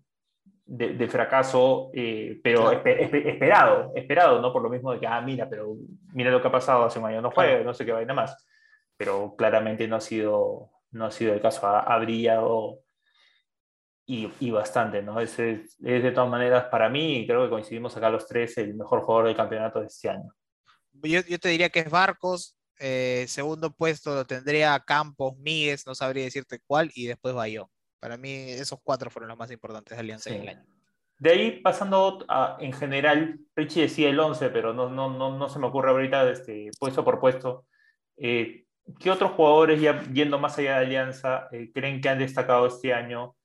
de, de fracaso, eh, pero claro. esper, esper, esperado, esperado, ¿no? Por lo mismo de que, ah, mira, pero mira lo que ha pasado hace un año, no juega, claro. no sé qué vaina más. Pero claramente no ha sido, no ha sido el caso, ha, ha brillado y, y, bastante, ¿no? Es, es, es, de todas maneras, para mí, y creo que coincidimos acá los tres, el mejor jugador del campeonato de este año. Yo, yo te diría que es Barcos, eh, segundo puesto lo tendría Campos, Míguez, no sabría decirte cuál, y después Bayón. Para mí esos cuatro fueron los más importantes de Alianza sí. en el año. De ahí, pasando a, en general, Richie decía el 11, pero no, no, no, no se me ocurre ahorita este, puesto por puesto. Eh, ¿Qué otros jugadores, ya yendo más allá de Alianza, eh, creen que han destacado este año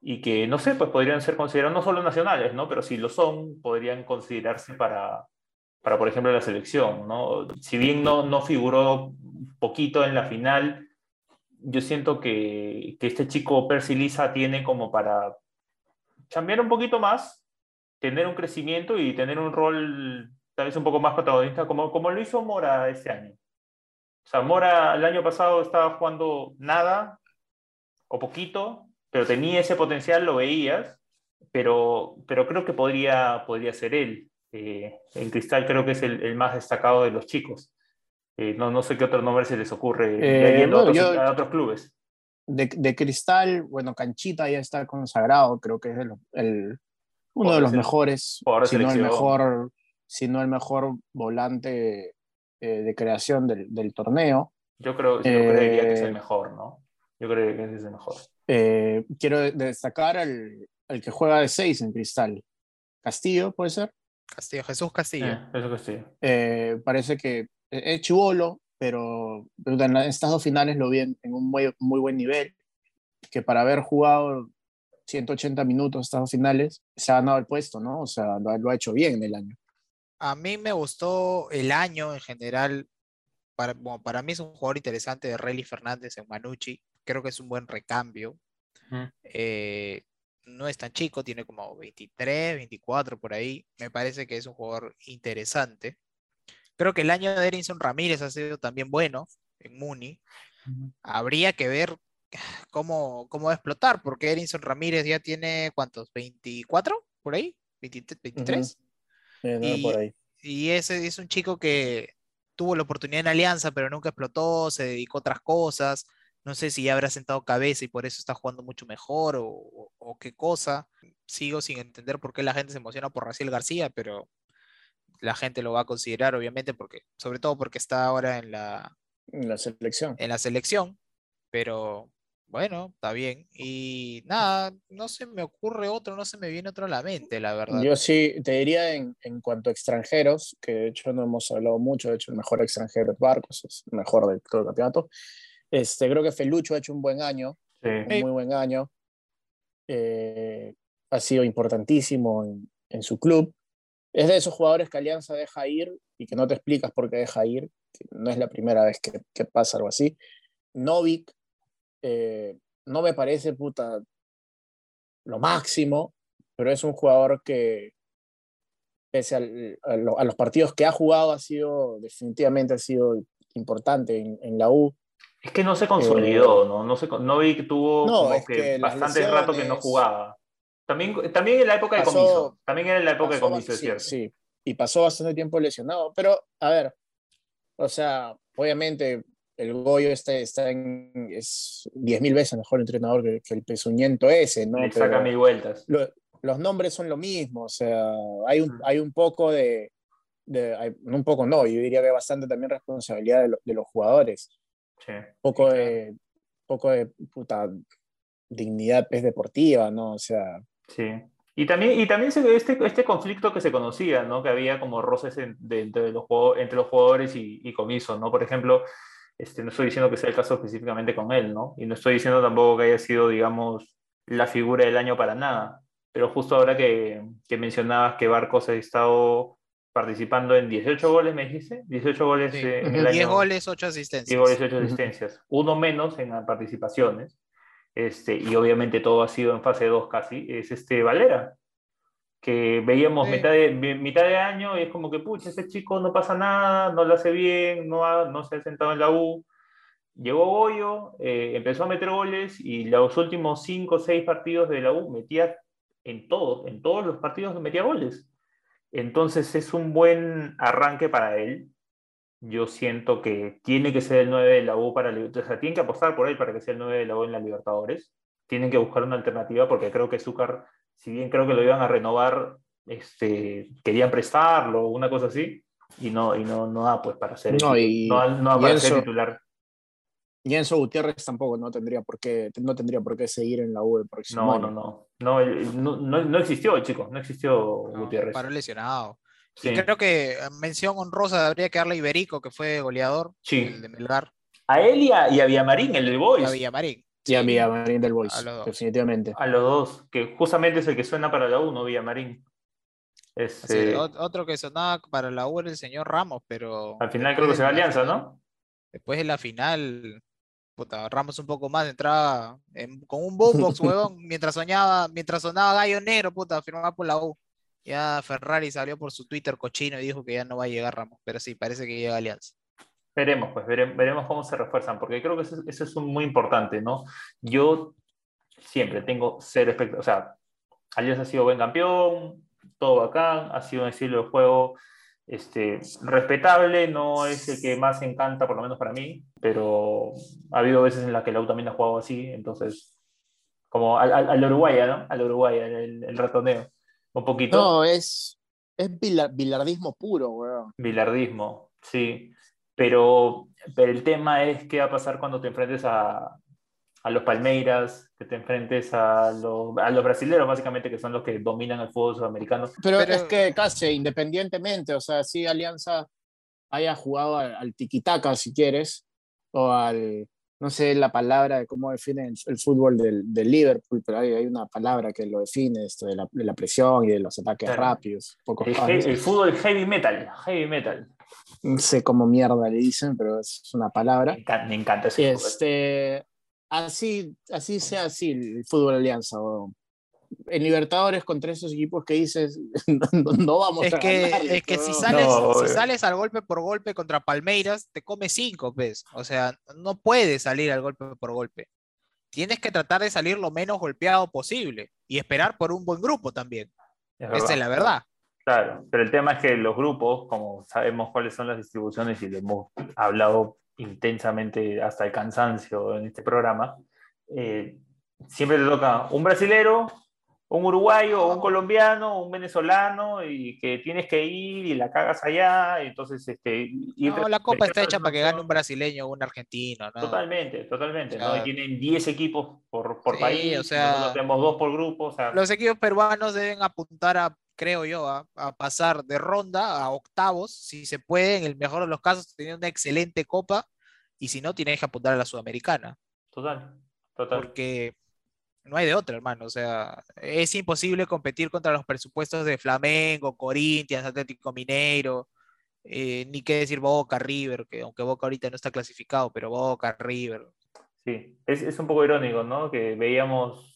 y que, no sé, pues podrían ser considerados no solo nacionales, ¿no? pero si lo son, podrían considerarse para, para por ejemplo, la selección? ¿no? Si bien no, no figuró poquito en la final, yo siento que, que este chico Percy Lisa tiene como para cambiar un poquito más, tener un crecimiento y tener un rol tal vez un poco más protagonista, como, como lo hizo Mora este año. O sea, Mora el año pasado estaba jugando nada o poquito, pero tenía ese potencial, lo veías, pero, pero creo que podría, podría ser él. Eh, en Cristal creo que es el, el más destacado de los chicos. Eh, no, no sé qué otro nombre se les ocurre eh, yendo no, a, otros, yo, a, otros, clubes. De, de, Cristal, bueno, Canchita ya está consagrado, creo que es el, el uno de los mejores, si no el mejor, si no el mejor volante eh, de creación del, del torneo. Yo creo, yo creería que es Eh, el mejor, ¿no? Yo creo que es el mejor. Eh, quiero de- destacar al, al que juega de 6 en Cristal. Castillo, ¿puede ser? Castillo, Jesús Castillo. Eh, que sí. Eh, parece que es chivolo, pero pero en la- estas dos finales lo vi en, en un muy, muy buen nivel. Que para haber jugado 180 minutos estas dos finales, se ha ganado el puesto, ¿no? O sea, lo, ha- lo ha hecho bien en el año. A mí me gustó el año en general. Para, bueno, para mí es un jugador interesante de Relly Fernández en Manucci. Creo que es un buen recambio. Eh, no es tan chico, tiene como 23, 24 por ahí. Me parece que es un jugador interesante. Creo que el año de Erinson Ramírez ha sido también bueno en Muni. Habría que ver cómo, cómo va a explotar, porque Erinson Ramírez ya tiene, ¿cuántos? ¿24 por ahí? ¿23? 23? Eh, no, Y- por ahí. Y ese es un chico que tuvo la oportunidad en Alianza, pero nunca explotó, se dedicó a otras cosas. No sé si ya habrá sentado cabeza y por eso está jugando mucho mejor o, o- o qué cosa. Sigo sin entender por qué la gente se emociona por Raciel García, pero la gente lo va a considerar, obviamente, porque, sobre todo porque está ahora en la, En la selección. en la selección. Pero bueno, está bien. Y nada, no se me ocurre otro, no se me viene otro a la mente, la verdad. Yo sí te diría en, en cuanto a extranjeros, que de hecho no hemos hablado mucho, de hecho el mejor extranjero es Barcos, es el mejor de todo el campeonato. Este, creo que Felucho ha hecho un buen año, Sí. un muy buen año. Eh, ha sido importantísimo en, en su club. Es de esos jugadores que Alianza deja ir y que no te explicas por qué deja ir, que no es la primera vez que, que pasa algo así. Novik, eh, no me parece puta lo máximo, pero es un jugador que, pese al- a, lo- a los partidos que ha jugado, ha sido, definitivamente ha sido importante en, en la U. Es que no se consolidó, ¿no? No, se, no vi que tuvo No, como que, bastante rato que no jugaba. También, también en la época de Pasó- comiso. También era en la época de Pasó comiso, bast- es sí, cierto. sí, y pasó bastante tiempo lesionado, pero a ver, o sea, obviamente el Goyo está, está en, es 10.000 veces mejor entrenador que, que el pezuñento ese, ¿no? Le saca mil vueltas. lo- los nombres son lo mismo, o sea, hay un, hay un poco de, de- hay- un poco no, yo diría que bastante también responsabilidad de, lo- de los jugadores, Sí. poco de, poco de puta dignidad pues, deportiva, ¿no? O sea, Sí. Y también, y también este, este conflicto que se conocía, ¿no? Que había como roces en- de- entre, los, juego- entre los jugadores y, y Comiso, ¿no? Por ejemplo, este, no estoy diciendo que sea el caso específicamente con él, ¿no? Y no estoy diciendo tampoco que haya sido, digamos, la figura del año para nada. Pero justo ahora que, que mencionabas que Barcos ha estado participando en 18 goles, ¿me dijiste? 18 goles Sí. eh, en el 10 año. goles, 8 10 asistencias. goles y 8 Ujú. asistencias. Uno menos en las participaciones. Este, y obviamente todo ha sido en fase 2 casi. Es este Valera. Que veíamos Sí. mitad, de, mi- mitad de año y es como que, pucha, ese chico no pasa nada, no lo hace bien, no, ha- no se ha sentado en la U. Llegó Goyo, eh, empezó a meter goles y los últimos 5 o 6 partidos de la U metía en todos, en todos los partidos metía goles. Entonces es un buen arranque para él. Yo siento que tiene que ser el 9 de la U para o sea, tienen que apostar por él para que sea el 9 de la U en la Libertadores. Tienen que buscar una alternativa porque creo que Zúcar, si bien creo que lo iban a renovar, este, querían prestarlo, una cosa así, y no, y no, no da pues para ser, No, y- no, da- no da y para ser titular. Y Enzo Gutiérrez tampoco no tendría por qué, no tendría por qué seguir en la U el próximo No, año. no, no. No, no, no, no existió, chicos, no existió No, Gutiérrez. paró lesionado. Sí. Y creo que eh, mención honrosa habría que darle a Iberico, que fue goleador, Sí. el de Melgar, A él y a, y a Villamarín, el del Boys. a Villamarín. Y a Sí. Villamarín del Boys, A los dos. definitivamente. A los dos, que justamente es el que suena para la 1, Villamarín. Así, Este, ot- otro que sonaba para la U era el señor Ramos, pero al final creo que se va Alianza, ¿no? Después de la final, puta, Ramos un poco más entraba en- con un boombox, [LAUGHS] huevón, mientras soñaba, mientras sonaba Gallo Negro, puta, firmaba por la U. Ya Ferrari salió por su Twitter cochino y dijo que ya no va a llegar Ramos, pero sí, parece que llega Alianza. Veremos, pues veremos, veremos cómo se refuerzan, porque creo que eso, eso es un- muy importante, ¿no? Yo siempre tengo cero expectativas, o sea, Alianza ha sido buen campeón, todo bacán, ha sido un estilo de juego este, respetable, no es el que más encanta, por lo menos para mí, pero ha habido veces en las que la U también ha jugado así, entonces, como al, al, al Uruguaya, ¿no? Al Uruguaya, el, el ratoneo, un poquito. No, es, es bila- bilardismo puro, weón. Bilardismo, sí. Pero, pero el tema es qué va a pasar cuando te enfrentes a, a los Palmeiras, que te enfrentes a los, a los brasileños, básicamente, que son los que dominan el fútbol sudamericano. Pero, Pero- es que casi independientemente, o sea, si Alianza haya jugado al, al tiquitaca, si quieres, o al, no sé la palabra de cómo define el, el fútbol del, del Liverpool, pero hay, hay una palabra que lo define, esto de la, de la presión y de los ataques Claro. rápidos, pocos El, he- el fútbol heavy metal, heavy metal. no sé cómo mierda le dicen, pero es una Me palabra. encanta, me encanta ese este, así, así sea así el fútbol alianza. o en Libertadores contra esos equipos que dices, [LAUGHS] no, vamos Es a que, ganar, es que si, sales, No, si sales al golpe por golpe contra Palmeiras, te come cinco, pues. O sea, no puedes salir al golpe por golpe. Tienes que tratar de salir lo menos golpeado posible y esperar por un buen grupo también. Es Esa es la verdad. Claro, pero el tema es que los grupos, como sabemos cuáles son las distribuciones y lo hemos hablado intensamente hasta el cansancio en este programa, eh, siempre te toca un brasilero, un uruguayo, un colombiano, un venezolano, y que tienes que ir y la cagas allá, y entonces este, irte No, a la copa está hecha para que gane un brasileño o un argentino, ¿no? Totalmente, totalmente, ¿no? Y tienen 10 equipos por, por Sí, país, o sea, tenemos dos por grupo, o sea, Los equipos peruanos deben apuntar a, creo yo, a, a pasar de ronda a octavos, si se puede, en el mejor de los casos, tener una excelente copa, y si no, tienes que apuntar a la sudamericana. total, total. porque no hay de otra, hermano. O sea, es imposible competir contra los presupuestos de Flamengo, Corinthians, Atlético Mineiro, eh, ni qué decir Boca, River, que aunque Boca ahorita no está clasificado, pero Boca, River. Sí, es, es un poco irónico, ¿no? Que veíamos,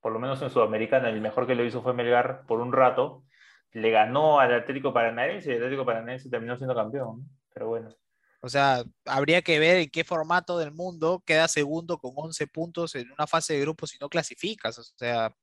por lo menos en Sudamericana, el mejor que lo hizo fue Melgar por un rato, le ganó al Atlético Paranaense y el Atlético Paranaense terminó siendo campeón. Pero bueno, O sea, habría que ver en qué formato del mundo queda segundo con 11 puntos en una fase de grupos si no clasificas. O sea,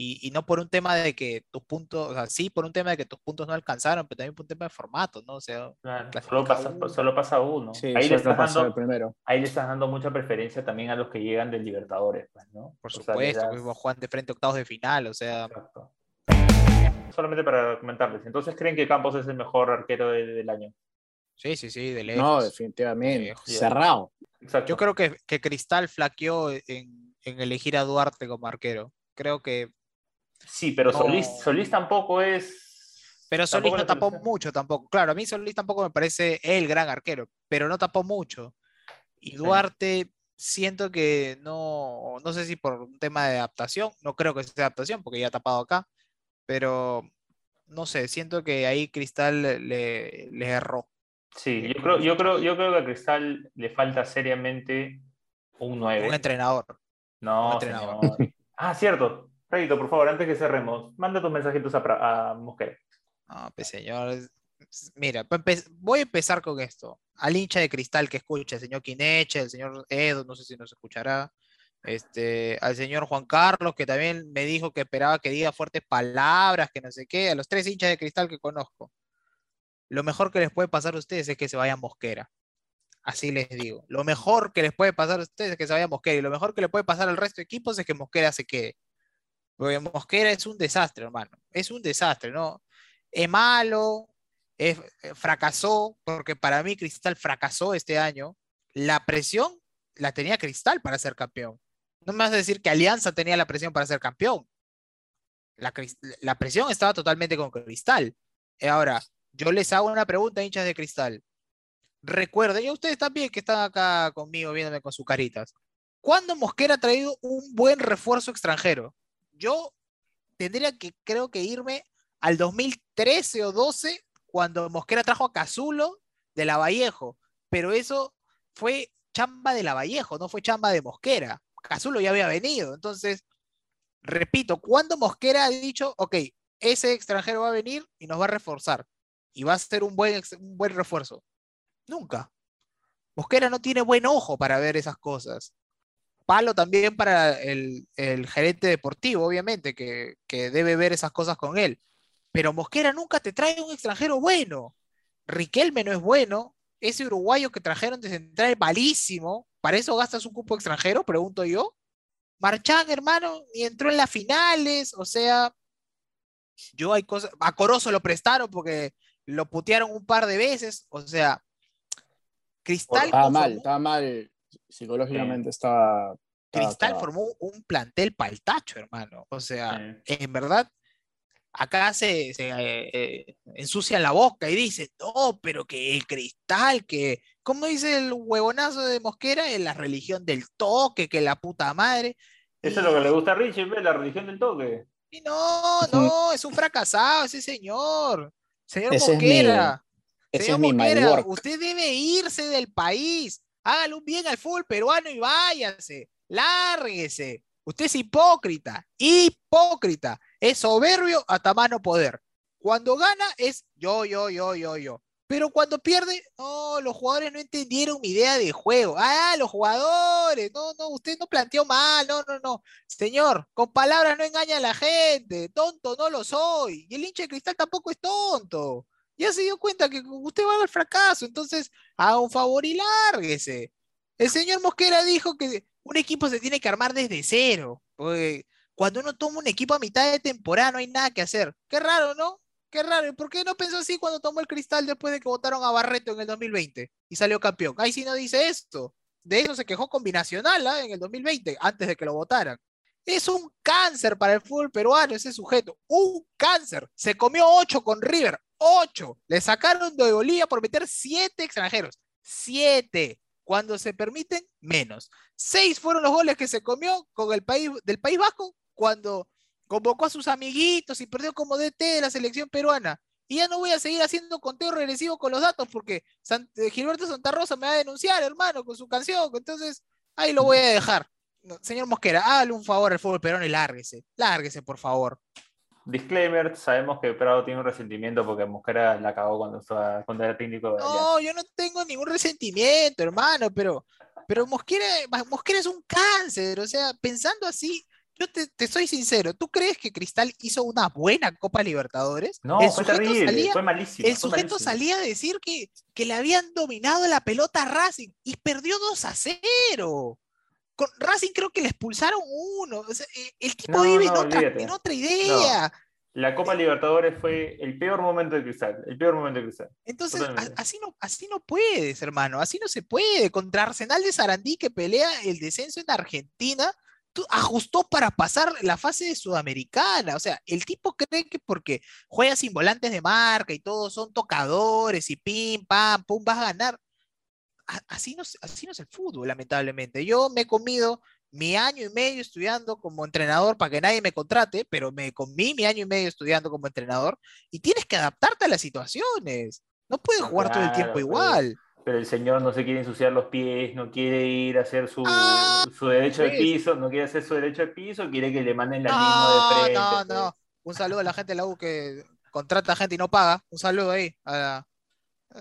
y, y no por un tema de que tus puntos, o sea, sí por un tema de que tus puntos no alcanzaron, pero también por un tema de formato, ¿no? O sea, claro, solo pasa, uno. solo pasa uno. Sí, ahí, le estás el dando, primero. ahí le estás dando mucha preferencia también a los que llegan del Libertadores, pues, ¿no? por O sea, le supuesto, das- pues, Juan de frente a octavos de final, o sea, Exacto. Solamente para comentarles, entonces creen que Campos es el mejor arquero de- del año. sí, sí, sí, de No, lejos. definitivamente. Sí, Cerrado. Exacto. Yo creo que, que Cristal flaqueó en, en elegir a Duarte como arquero. Creo que. Sí, pero No. Solís, Solís tampoco es. Pero Solís no tapó mucho tampoco. Claro, a mí Solís tampoco me parece el gran arquero, pero no tapó mucho. Y Duarte, siento que no, no sé si por un tema de adaptación, no creo que sea adaptación porque ya ha tapado acá, pero no sé, siento que ahí Cristal le, le erró. Sí, Eh, yo creo, yo, creo, yo creo que a Cristal le falta seriamente un 9. Un entrenador. no, un entrenador. señor. Ah, cierto. Rayito, por favor, antes que cerremos, manda tus mensajitos a, Mosquera. No, pues señor. Mira, voy a empezar con esto. Al hincha de cristal que escucha, el señor Quineche, el señor Edo, no sé si nos escuchará. Este, al señor Juan Carlos, que también me dijo que esperaba que diga fuertes palabras, que no sé qué, a los tres hinchas de cristal que conozco. Lo mejor que les puede pasar a ustedes es que se vayan Mosquera. Así les digo. Lo mejor que les puede pasar a ustedes es que se vaya Mosquera. Y lo mejor que le puede pasar al resto de equipos es que Mosquera se quede. Porque Mosquera es un desastre, hermano. Es un desastre, ¿no? es malo, es- eh, fracasó, porque para mí Cristal fracasó este año. La presión la tenía Cristal para ser campeón. No me vas a decir que Alianza tenía la presión para ser campeón. La, presión estaba totalmente con Cristal. Ahora, yo les hago una pregunta, hinchas de Cristal. Recuerden, y ustedes también que están acá conmigo viéndome con sus caritas. ¿Cuándo Mosquera ha traído un buen refuerzo extranjero? Yo tendría que, creo que irme al 2013 o 12, cuando Mosquera trajo a Cazulo de la Vallejo, pero eso fue chamba de la Vallejo, no fue chamba de Mosquera. Cazulo ya había venido, entonces, repito, cuando Mosquera ha dicho, ok, ese extranjero va a venir y nos va a reforzar y va a ser un buen, un buen refuerzo? Nunca. Mosquera no tiene buen ojo para ver esas cosas. Palo también para el, el gerente deportivo, obviamente, que, que debe ver esas cosas con él. Pero Mosquera nunca te trae un extranjero bueno. Riquelme no es bueno. Ese uruguayo que trajeron de central es malísimo. ¿Para eso gastas un cupo extranjero? Pregunto yo. Marchán, hermano, ni entró en las finales. O sea, yo hay cosas. A Corozo lo prestaron porque lo putearon un par de veces. O sea, Cristal, Estaba mal, estaba mal. Psicológicamente estaba. estaba Cristal acabado. formó un plantel pa'l tacho, hermano. O sea, Sí. en verdad, acá se, se, eh, eh, ensucian la boca y dicen, no, pero que el cristal, que, ¿cómo dice el huevonazo de Mosquera? En la religión del toque, que la puta madre. Eso es lo que le gusta a Richie, ¿ves? la religión del toque. Y no, no, [LAUGHS] es un fracasado ese señor. Señor Ese es mi- Mosquera. Ese Señor es Mosquera, usted debe irse del país. Hágale un bien al fútbol peruano y váyase. Lárguese. Usted es hipócrita. Hipócrita. Es soberbio hasta mano poder. Cuando gana es yo, yo, yo, yo, yo. Pero cuando pierde, no, los jugadores no entendieron mi idea de juego. Ah, los jugadores. No, no, usted no planteó mal. No, no, no. Señor, con palabras no engaña a la gente. Tonto no lo soy. Y el hincha de cristal tampoco es tonto ya se dio cuenta que usted va al fracaso, entonces haga un favor y lárguese. El señor Mosquera dijo que un equipo se tiene que armar desde cero, cuando uno toma un equipo a mitad de temporada no hay nada que hacer. Qué raro, ¿no? Qué raro. ¿Y ¿Por qué no pensó así cuando tomó el cristal después de que votaron a Barreto en el 2020 y salió campeón? Ahí sí no dice esto. De eso se quejó Combinacional ¿ah? en el 2020, antes de que lo votaran. Es un cáncer para el fútbol peruano ese sujeto. Un cáncer. Se comió ocho con River. Ocho. Le sacaron de Bolivia por meter siete extranjeros. Siete. Cuando se permiten, menos. Seis fueron los goles que se comió con el país del País Vasco cuando convocó a sus amiguitos y perdió como DT de la selección peruana. Y ya no voy a seguir haciendo conteo regresivo con los datos porque eh, Gilberto Santa Rosa me va a denunciar, hermano, con su canción. Entonces, ahí lo voy a dejar. Señor Mosquera, hágale un favor al fútbol peruano y lárguese. Lárguese, por favor. Disclaimer, sabemos que Prado tiene un resentimiento porque Mosquera la cagó cuando, estaba, cuando era técnico de. No, yo no tengo ningún resentimiento, hermano, pero, pero Mosquera, Mosquera es un cáncer. O sea, pensando así, yo te, te soy sincero, ¿tú crees que Cristal hizo una buena Copa Libertadores? No, el fue sujeto terrible, salía, fue malísimo. el fue sujeto malísimo. salía a decir que, que le habían dominado la pelota a Racing y perdió 2 a 0. Con Racing creo que le expulsaron uno. O sea, eh, el tipo No, vive en, no, otra, en otra idea. La Copa Libertadores fue el peor momento de Cristal, el peor momento de Cristal. Entonces, Totalmente. así no, así no puedes, hermano, así no se puede. Contra Arsenal de Sarandí que pelea el descenso en Argentina, tú ajustó para pasar la fase de Sudamericana. O sea, el tipo cree que porque juega sin volantes de marca y todos son tocadores y pim, pam, pum, vas a ganar. Así no, es- así no es el fútbol, lamentablemente. Yo me he comido mi año y medio estudiando como entrenador para que nadie me contrate, pero me comí mi año y medio estudiando como entrenador y tienes que adaptarte a las situaciones. No puedes jugar todo el tiempo pero- igual. Pero el señor no se quiere ensuciar los pies, no quiere ir a hacer su, Ah, su derecho de piso, no quiere hacer su derecho de piso, quiere que le manden la misma de frente. no, pues. no. Un saludo a la gente de la U que contrata gente y no paga. Un saludo ahí. a la-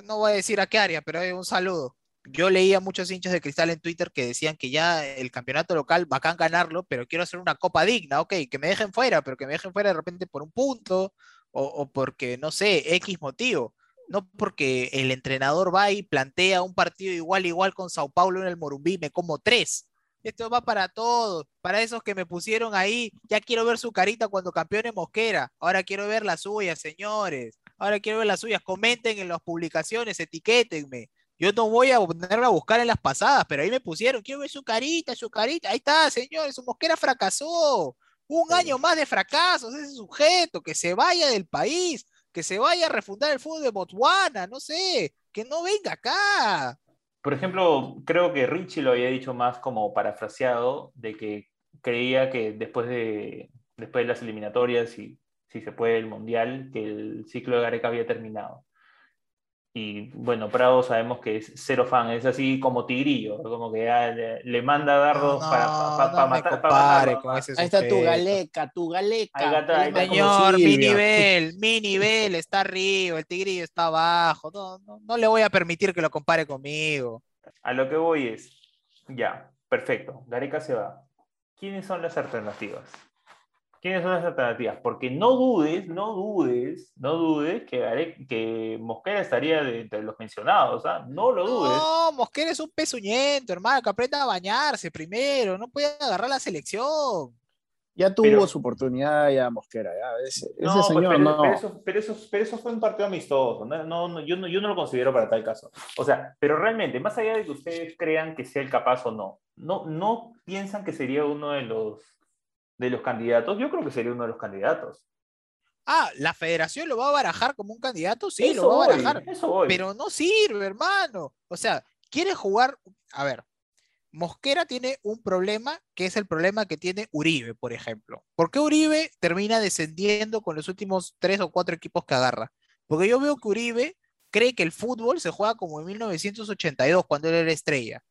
No voy a decir a qué área, pero hay un saludo. Yo leía muchos hinchas de cristal en Twitter que decían que ya el campeonato local, bacán ganarlo, pero quiero hacer una copa digna, ok, que me dejen fuera, pero que me dejen fuera de repente por un punto o, porque, no sé, X motivo. No porque el entrenador va y plantea un partido igual, igual con Sao Paulo en el Morumbí, me como tres. Esto va para todos, para esos que me pusieron ahí. Ya quiero ver su carita cuando campeone Mosquera. Ahora quiero ver las suyas, señores. Ahora quiero ver las suyas. Comenten en las publicaciones, etiquétenme. Yo no voy a ponerme a buscar en las pasadas, pero ahí me pusieron. Quiero ver su carita, su carita. Ahí está, señores. Su Mosquera fracasó. Un Sí. año más de fracasos. Ese sujeto que se vaya del país, que se vaya a refundar el fútbol de Botswana, no sé, que no venga acá. Por ejemplo, creo que Richie lo había dicho más como parafraseado, de que creía que después de, después de las eliminatorias y si se puede el Mundial, que el ciclo de Gareca había terminado. Y bueno, Prado sabemos que es cero fan, es así como tigrillo, como que ya le, le manda dardos No, para, no, para, no matar. para con ese Ahí está tu galeca, tu galeca. Ahí está, ahí Él es está. como Señor, mi nivel, mi nivel está arriba, el tigrillo está abajo. No, no, no le voy a permitir que lo compare conmigo. A lo que voy es, ya, perfecto, Gareca se va. ¿Quiénes son las alternativas? ¿Quiénes son las alternativas? Porque no dudes, no dudes, no dudes que, Mosquera estaría de, entre los mencionados, ¿ah? No lo dudes. No, Mosquera es un pezuñento, hermano, que aprenda a bañarse primero. No puede agarrar la selección. Ya tuvo Pero- su oportunidad ya Mosquera, ya. Ese, ese No, pues, señor pero, no. pero eso, pero, eso, pero eso fue un partido amistoso. No, no, no, yo, no, yo no lo considero para tal caso. O sea, pero realmente, más allá de que ustedes crean que sea el capaz o no, no, no piensan que sería uno de los, de los candidatos. Yo creo que sería uno de los candidatos. Ah, ¿la federación lo va a barajar como un candidato? Sí, Eso lo va a voy, barajar. Eso voy. Pero no sirve, hermano. O sea, quiere jugar. A ver, Mosquera tiene un problema que es el problema que tiene Uribe, por ejemplo. ¿Por qué Uribe termina descendiendo con los últimos tres o cuatro equipos que agarra? Porque yo veo que Uribe cree que el fútbol se juega como en 1982, cuando él era estrella.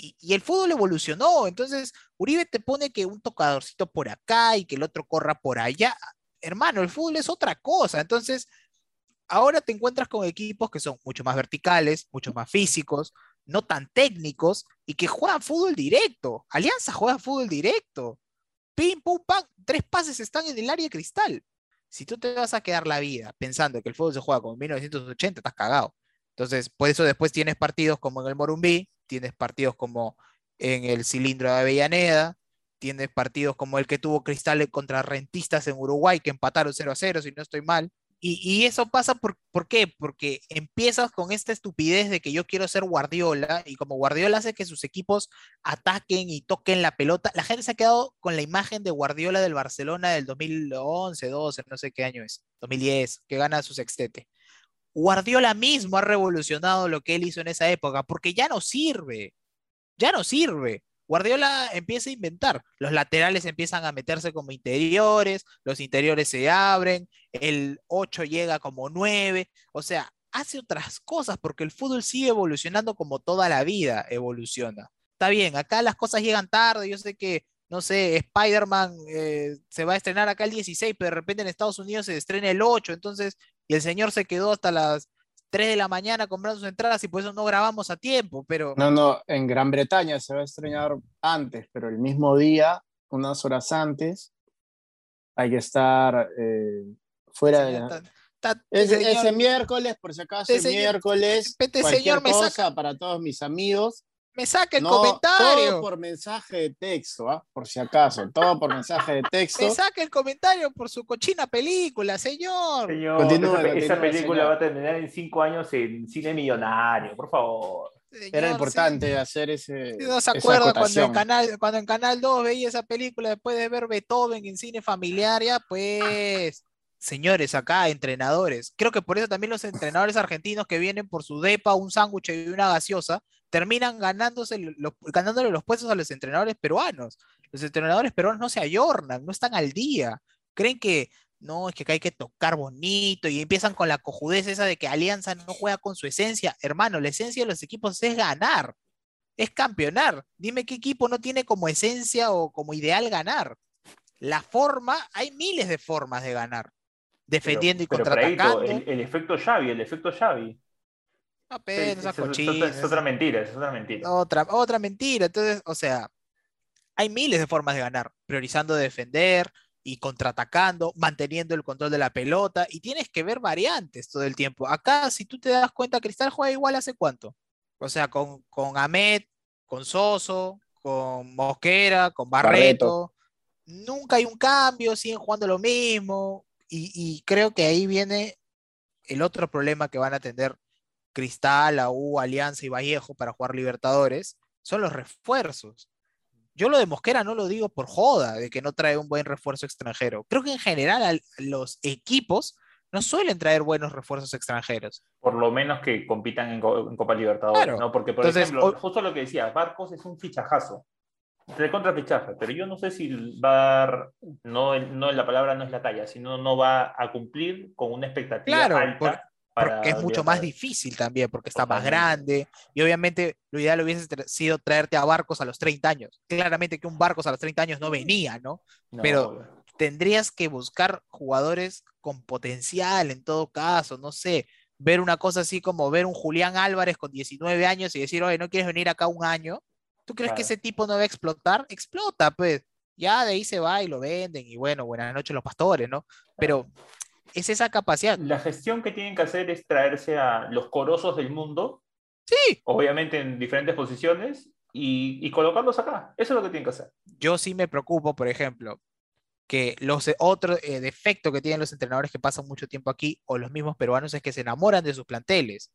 Y, y el fútbol evolucionó. Entonces, Uribe te pone que un tocadorcito por acá y que el otro corra por allá. Hermano, el fútbol es otra cosa. Entonces, ahora te encuentras con equipos que son mucho más verticales, mucho más físicos, no tan técnicos y que juegan fútbol directo. Alianza juega fútbol directo. Pim, pum, pam, tres pases están en el área cristal. Si tú te vas a quedar la vida pensando que el fútbol se juega como en 1980, estás cagado. Entonces, por eso después tienes partidos como en el Morumbí, tienes partidos como en el Cilindro de Avellaneda, tienes partidos como el que tuvo Cristal contra Rentistas en Uruguay, que empataron 0 a 0, si no estoy mal. Y, eso pasa por, ¿por qué? Porque empiezas con esta estupidez de que yo quiero ser Guardiola y como Guardiola hace que sus equipos ataquen y toquen la pelota, la gente se ha quedado con la imagen de Guardiola del Barcelona del 2011, 12, no sé qué año es, 2010, que gana su sextete. Guardiola mismo ha revolucionado lo que él hizo en esa época porque ya no sirve, ya no sirve. Guardiola empieza a inventar. Los laterales empiezan a meterse como interiores, los interiores se abren, el 8 llega como 9, o sea, hace otras cosas porque el fútbol sigue evolucionando como toda la vida evoluciona. Está bien, acá las cosas llegan tarde, yo sé que, no sé, Spider-Man eh, se va a estrenar acá el 16, pero de repente en Estados Unidos se estrena el 8, entonces, y el señor se quedó hasta las 3 de la mañana comprando sus entradas y por eso no grabamos a tiempo, pero... No, no, en Gran Bretaña se va a estrenar antes, pero el mismo día, unas horas antes, hay que estar eh, fuera de Señor, la... ta- ta- Ese, señor, ese miércoles, por si acaso, Este señor- miércoles, este cualquier señor me cosa saca- para todos mis amigos. Me saca el No, comentario. Todo por mensaje de texto, ¿ah? por si acaso, todo por mensaje de texto. Me saca el comentario por su cochina película, señor. Señor, Continúe, esa, esa película señor. va a terminar en cinco años en cine millonario, por favor. Señor, Era sí. importante hacer ese. No se acuerda cuando en, canal, cuando en Canal 2 veía esa película después de ver Beethoven en cine familiar, ya pues, señores, acá, entrenadores. Creo que por eso también los entrenadores argentinos que vienen por su depa, un sándwich y una gaseosa, terminan ganándose los, ganándole los puestos a los entrenadores peruanos. Los entrenadores peruanos no se ayornan, no están al día. Creen que no, es que acá hay que tocar bonito y empiezan con la cojudez esa de que Alianza no juega con su esencia. Hermano, la esencia de los equipos es ganar es campeonar. Dime qué equipo no tiene como esencia o como ideal ganar. La forma, hay miles de formas de ganar. Defendiendo Pero- y pero, Praito, contraatacando. el, el efecto Xavi, el efecto Xavi. No, pero, Es- es- es- es otra- es otra mentira, es otra mentira. otra, otra mentira. Entonces, o sea, hay miles de formas de ganar, priorizando defender y contraatacando, manteniendo el control de la pelota, y tienes que ver variantes todo el tiempo. Acá, si tú te das cuenta, Cristal juega igual hace cuánto. O sea, con, con Ahmed, con Soso, con Mosquera, con Barreto. Barreto. Nunca hay un cambio, siguen jugando lo mismo. Y, y creo que ahí viene el otro problema que van a tener Cristal, la U, Alianza y Vallejo para jugar Libertadores, son los refuerzos. Yo lo de Mosquera no lo digo por joda, de que no trae un buen refuerzo extranjero. Creo que en general al- los equipos no suelen traer buenos refuerzos extranjeros. Por lo menos que compitan en, Co- en Copa Libertadores, Claro. ¿no? Porque, por Entonces, ejemplo, justo lo que decía, Barcos es un fichajazo. De contra fichaje, pero yo no sé si va a dar, no, no la palabra no es la talla, sino no va a cumplir con una expectativa Claro, alta por- Porque es mucho más difícil también, porque está más grande. Y obviamente lo ideal hubiese sido traerte a Barcos a los 30 años. Claramente que un Barcos a los 30 años no venía, ¿no? No, pero- obvio. tendrías que buscar jugadores con potencial en todo caso, no sé, ver una cosa así como ver un Julián Álvarez con 19 años y decir, oye, ¿no quieres venir acá un año? ¿Tú crees que Claro. ese tipo no va a explotar? Explota, pues. Ya de ahí se va y lo venden y bueno, buenas noches los pastores, ¿no? Pero es esa capacidad. La gestión que tienen que hacer es traerse a los corosos del mundo, Sí, obviamente en diferentes posiciones, y, y colocarlos acá. Eso es lo que tienen que hacer. yo sí me preocupo, por ejemplo, que los otro eh, defecto que tienen los entrenadores que pasan mucho tiempo aquí o los mismos peruanos es que se enamoran de sus planteles.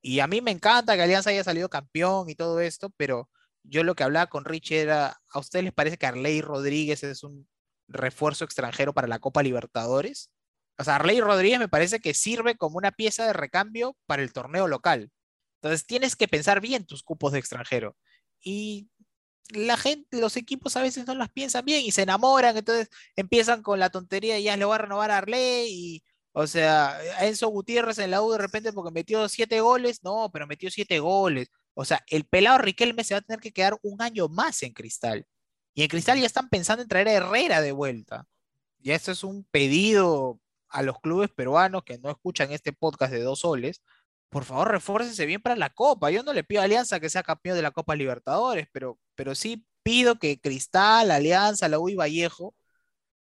Y a mí me encanta que Alianza haya salido campeón y todo esto, pero yo lo que hablaba con Rich era, ¿a ustedes les parece que Arley Rodríguez es un refuerzo extranjero para la Copa Libertadores? O sea, Arley Rodríguez me parece que sirve como una pieza de recambio para el torneo local. Entonces tienes que pensar bien tus cupos de extranjero. Y la gente, los equipos a veces no las piensan bien y se enamoran, entonces empiezan con la tontería y ya le voy a renovar a Arley y, o sea, Enzo Gutiérrez en la U de repente porque metió siete goles, no, pero metió siete goles. O sea, el pelado Riquelme se va a tener que quedar un año más en Cristal. Y en Cristal ya están pensando en traer a Herrera de vuelta. Y esto es un pedido a los clubes peruanos que no escuchan este podcast de dos soles. Por favor, refórcense bien para la Copa. Yo no le pido a Alianza que sea campeón de la Copa Libertadores, pero, pero sí pido que Cristal, Alianza, la U y Vallejo,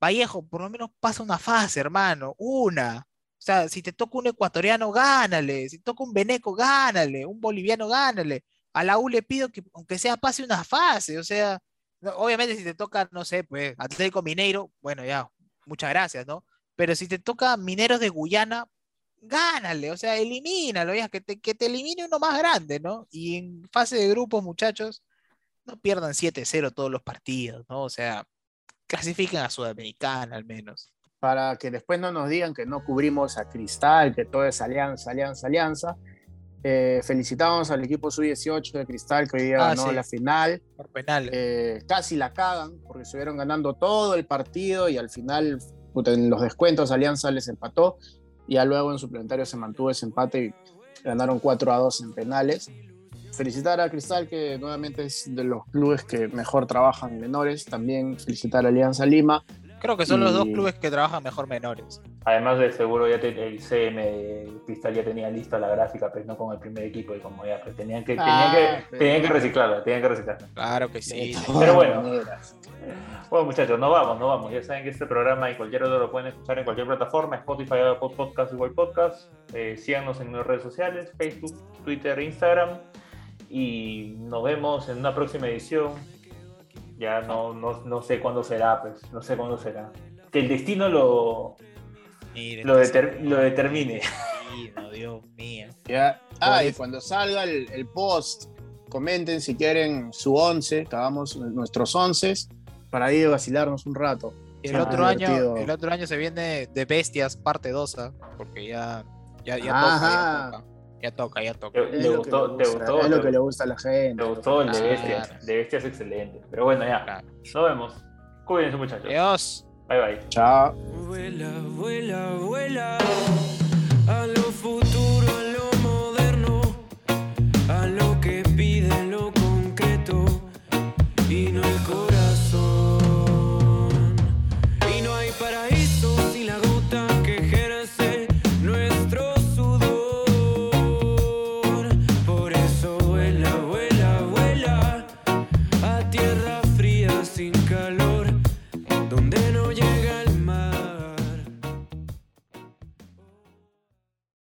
Vallejo, por lo menos pasa una fase, hermano, una. O sea, si te toca un ecuatoriano, gánale. Si te toca un veneco, gánale. Un boliviano, gánale. A la U le pido que, aunque sea, pase una fase. O sea, obviamente si te toca, no sé, pues Atlético Mineiro, bueno, ya, muchas gracias, ¿no? Pero si te toca Mineros de Guyana, gánale, o sea, elimínalo, ya, que te, que te elimine uno más grande, ¿no? Y en fase de grupos, muchachos, no pierdan 7-0 todos los partidos, ¿no? O sea, clasifiquen a Sudamericana al menos para que después no nos digan que no cubrimos a Cristal, que todo es alianza, alianza, alianza. Eh, felicitamos al equipo sub-18 de Cristal que hoy día ah, ganó la final. Por penal. Eh, casi la cagan porque estuvieron ganando todo el partido y al final en los descuentos Alianza les empató. Y ya luego en suplementario se mantuvo ese empate y ganaron 4 a 2 en penales. Felicitar a Cristal, que nuevamente es de los clubes que mejor trabajan menores. También felicitar a Alianza Lima, Creo que son los dos clubes que trabajan mejor menores. Además de seguro ya el CM Cristal ya tenía lista la gráfica, pero pues, no con el primer equipo y como ya pues, tenían que, tenían que, tenían que reciclarla, tenían que reciclarla. Claro que sí. Pero bueno. Bueno, muchachos, no vamos, no vamos. Ya saben que este programa y cualquier otro lo pueden escuchar en cualquier plataforma, Spotify, Podcast, Google Podcast. Eh, síganos en nuestras redes sociales, Facebook, Twitter, Instagram. Y nos vemos en una próxima edición ya no, no, no, sé cuándo será, pues, no sé cuándo será. Que el destino lo, lo, lo, determine. Dios mío. Ya. Ah, y cuando salga el, post, comenten si quieren su once, que hagamos nuestros once, para ir a vacilarnos un rato. el otro, año, el otro año se viene de Bestias, parte 2, ¿ah? porque ya, ya, ya toca. Ya toca, ya toca. ¿Te, gustó, ¿te gustó? Es lo que le gusta a la gente. Te gustó el de Bestias. De Bestias es excelente. Pero bueno, ya. Nos vemos. Cuídense, muchachos. Adiós. Bye bye. Chao.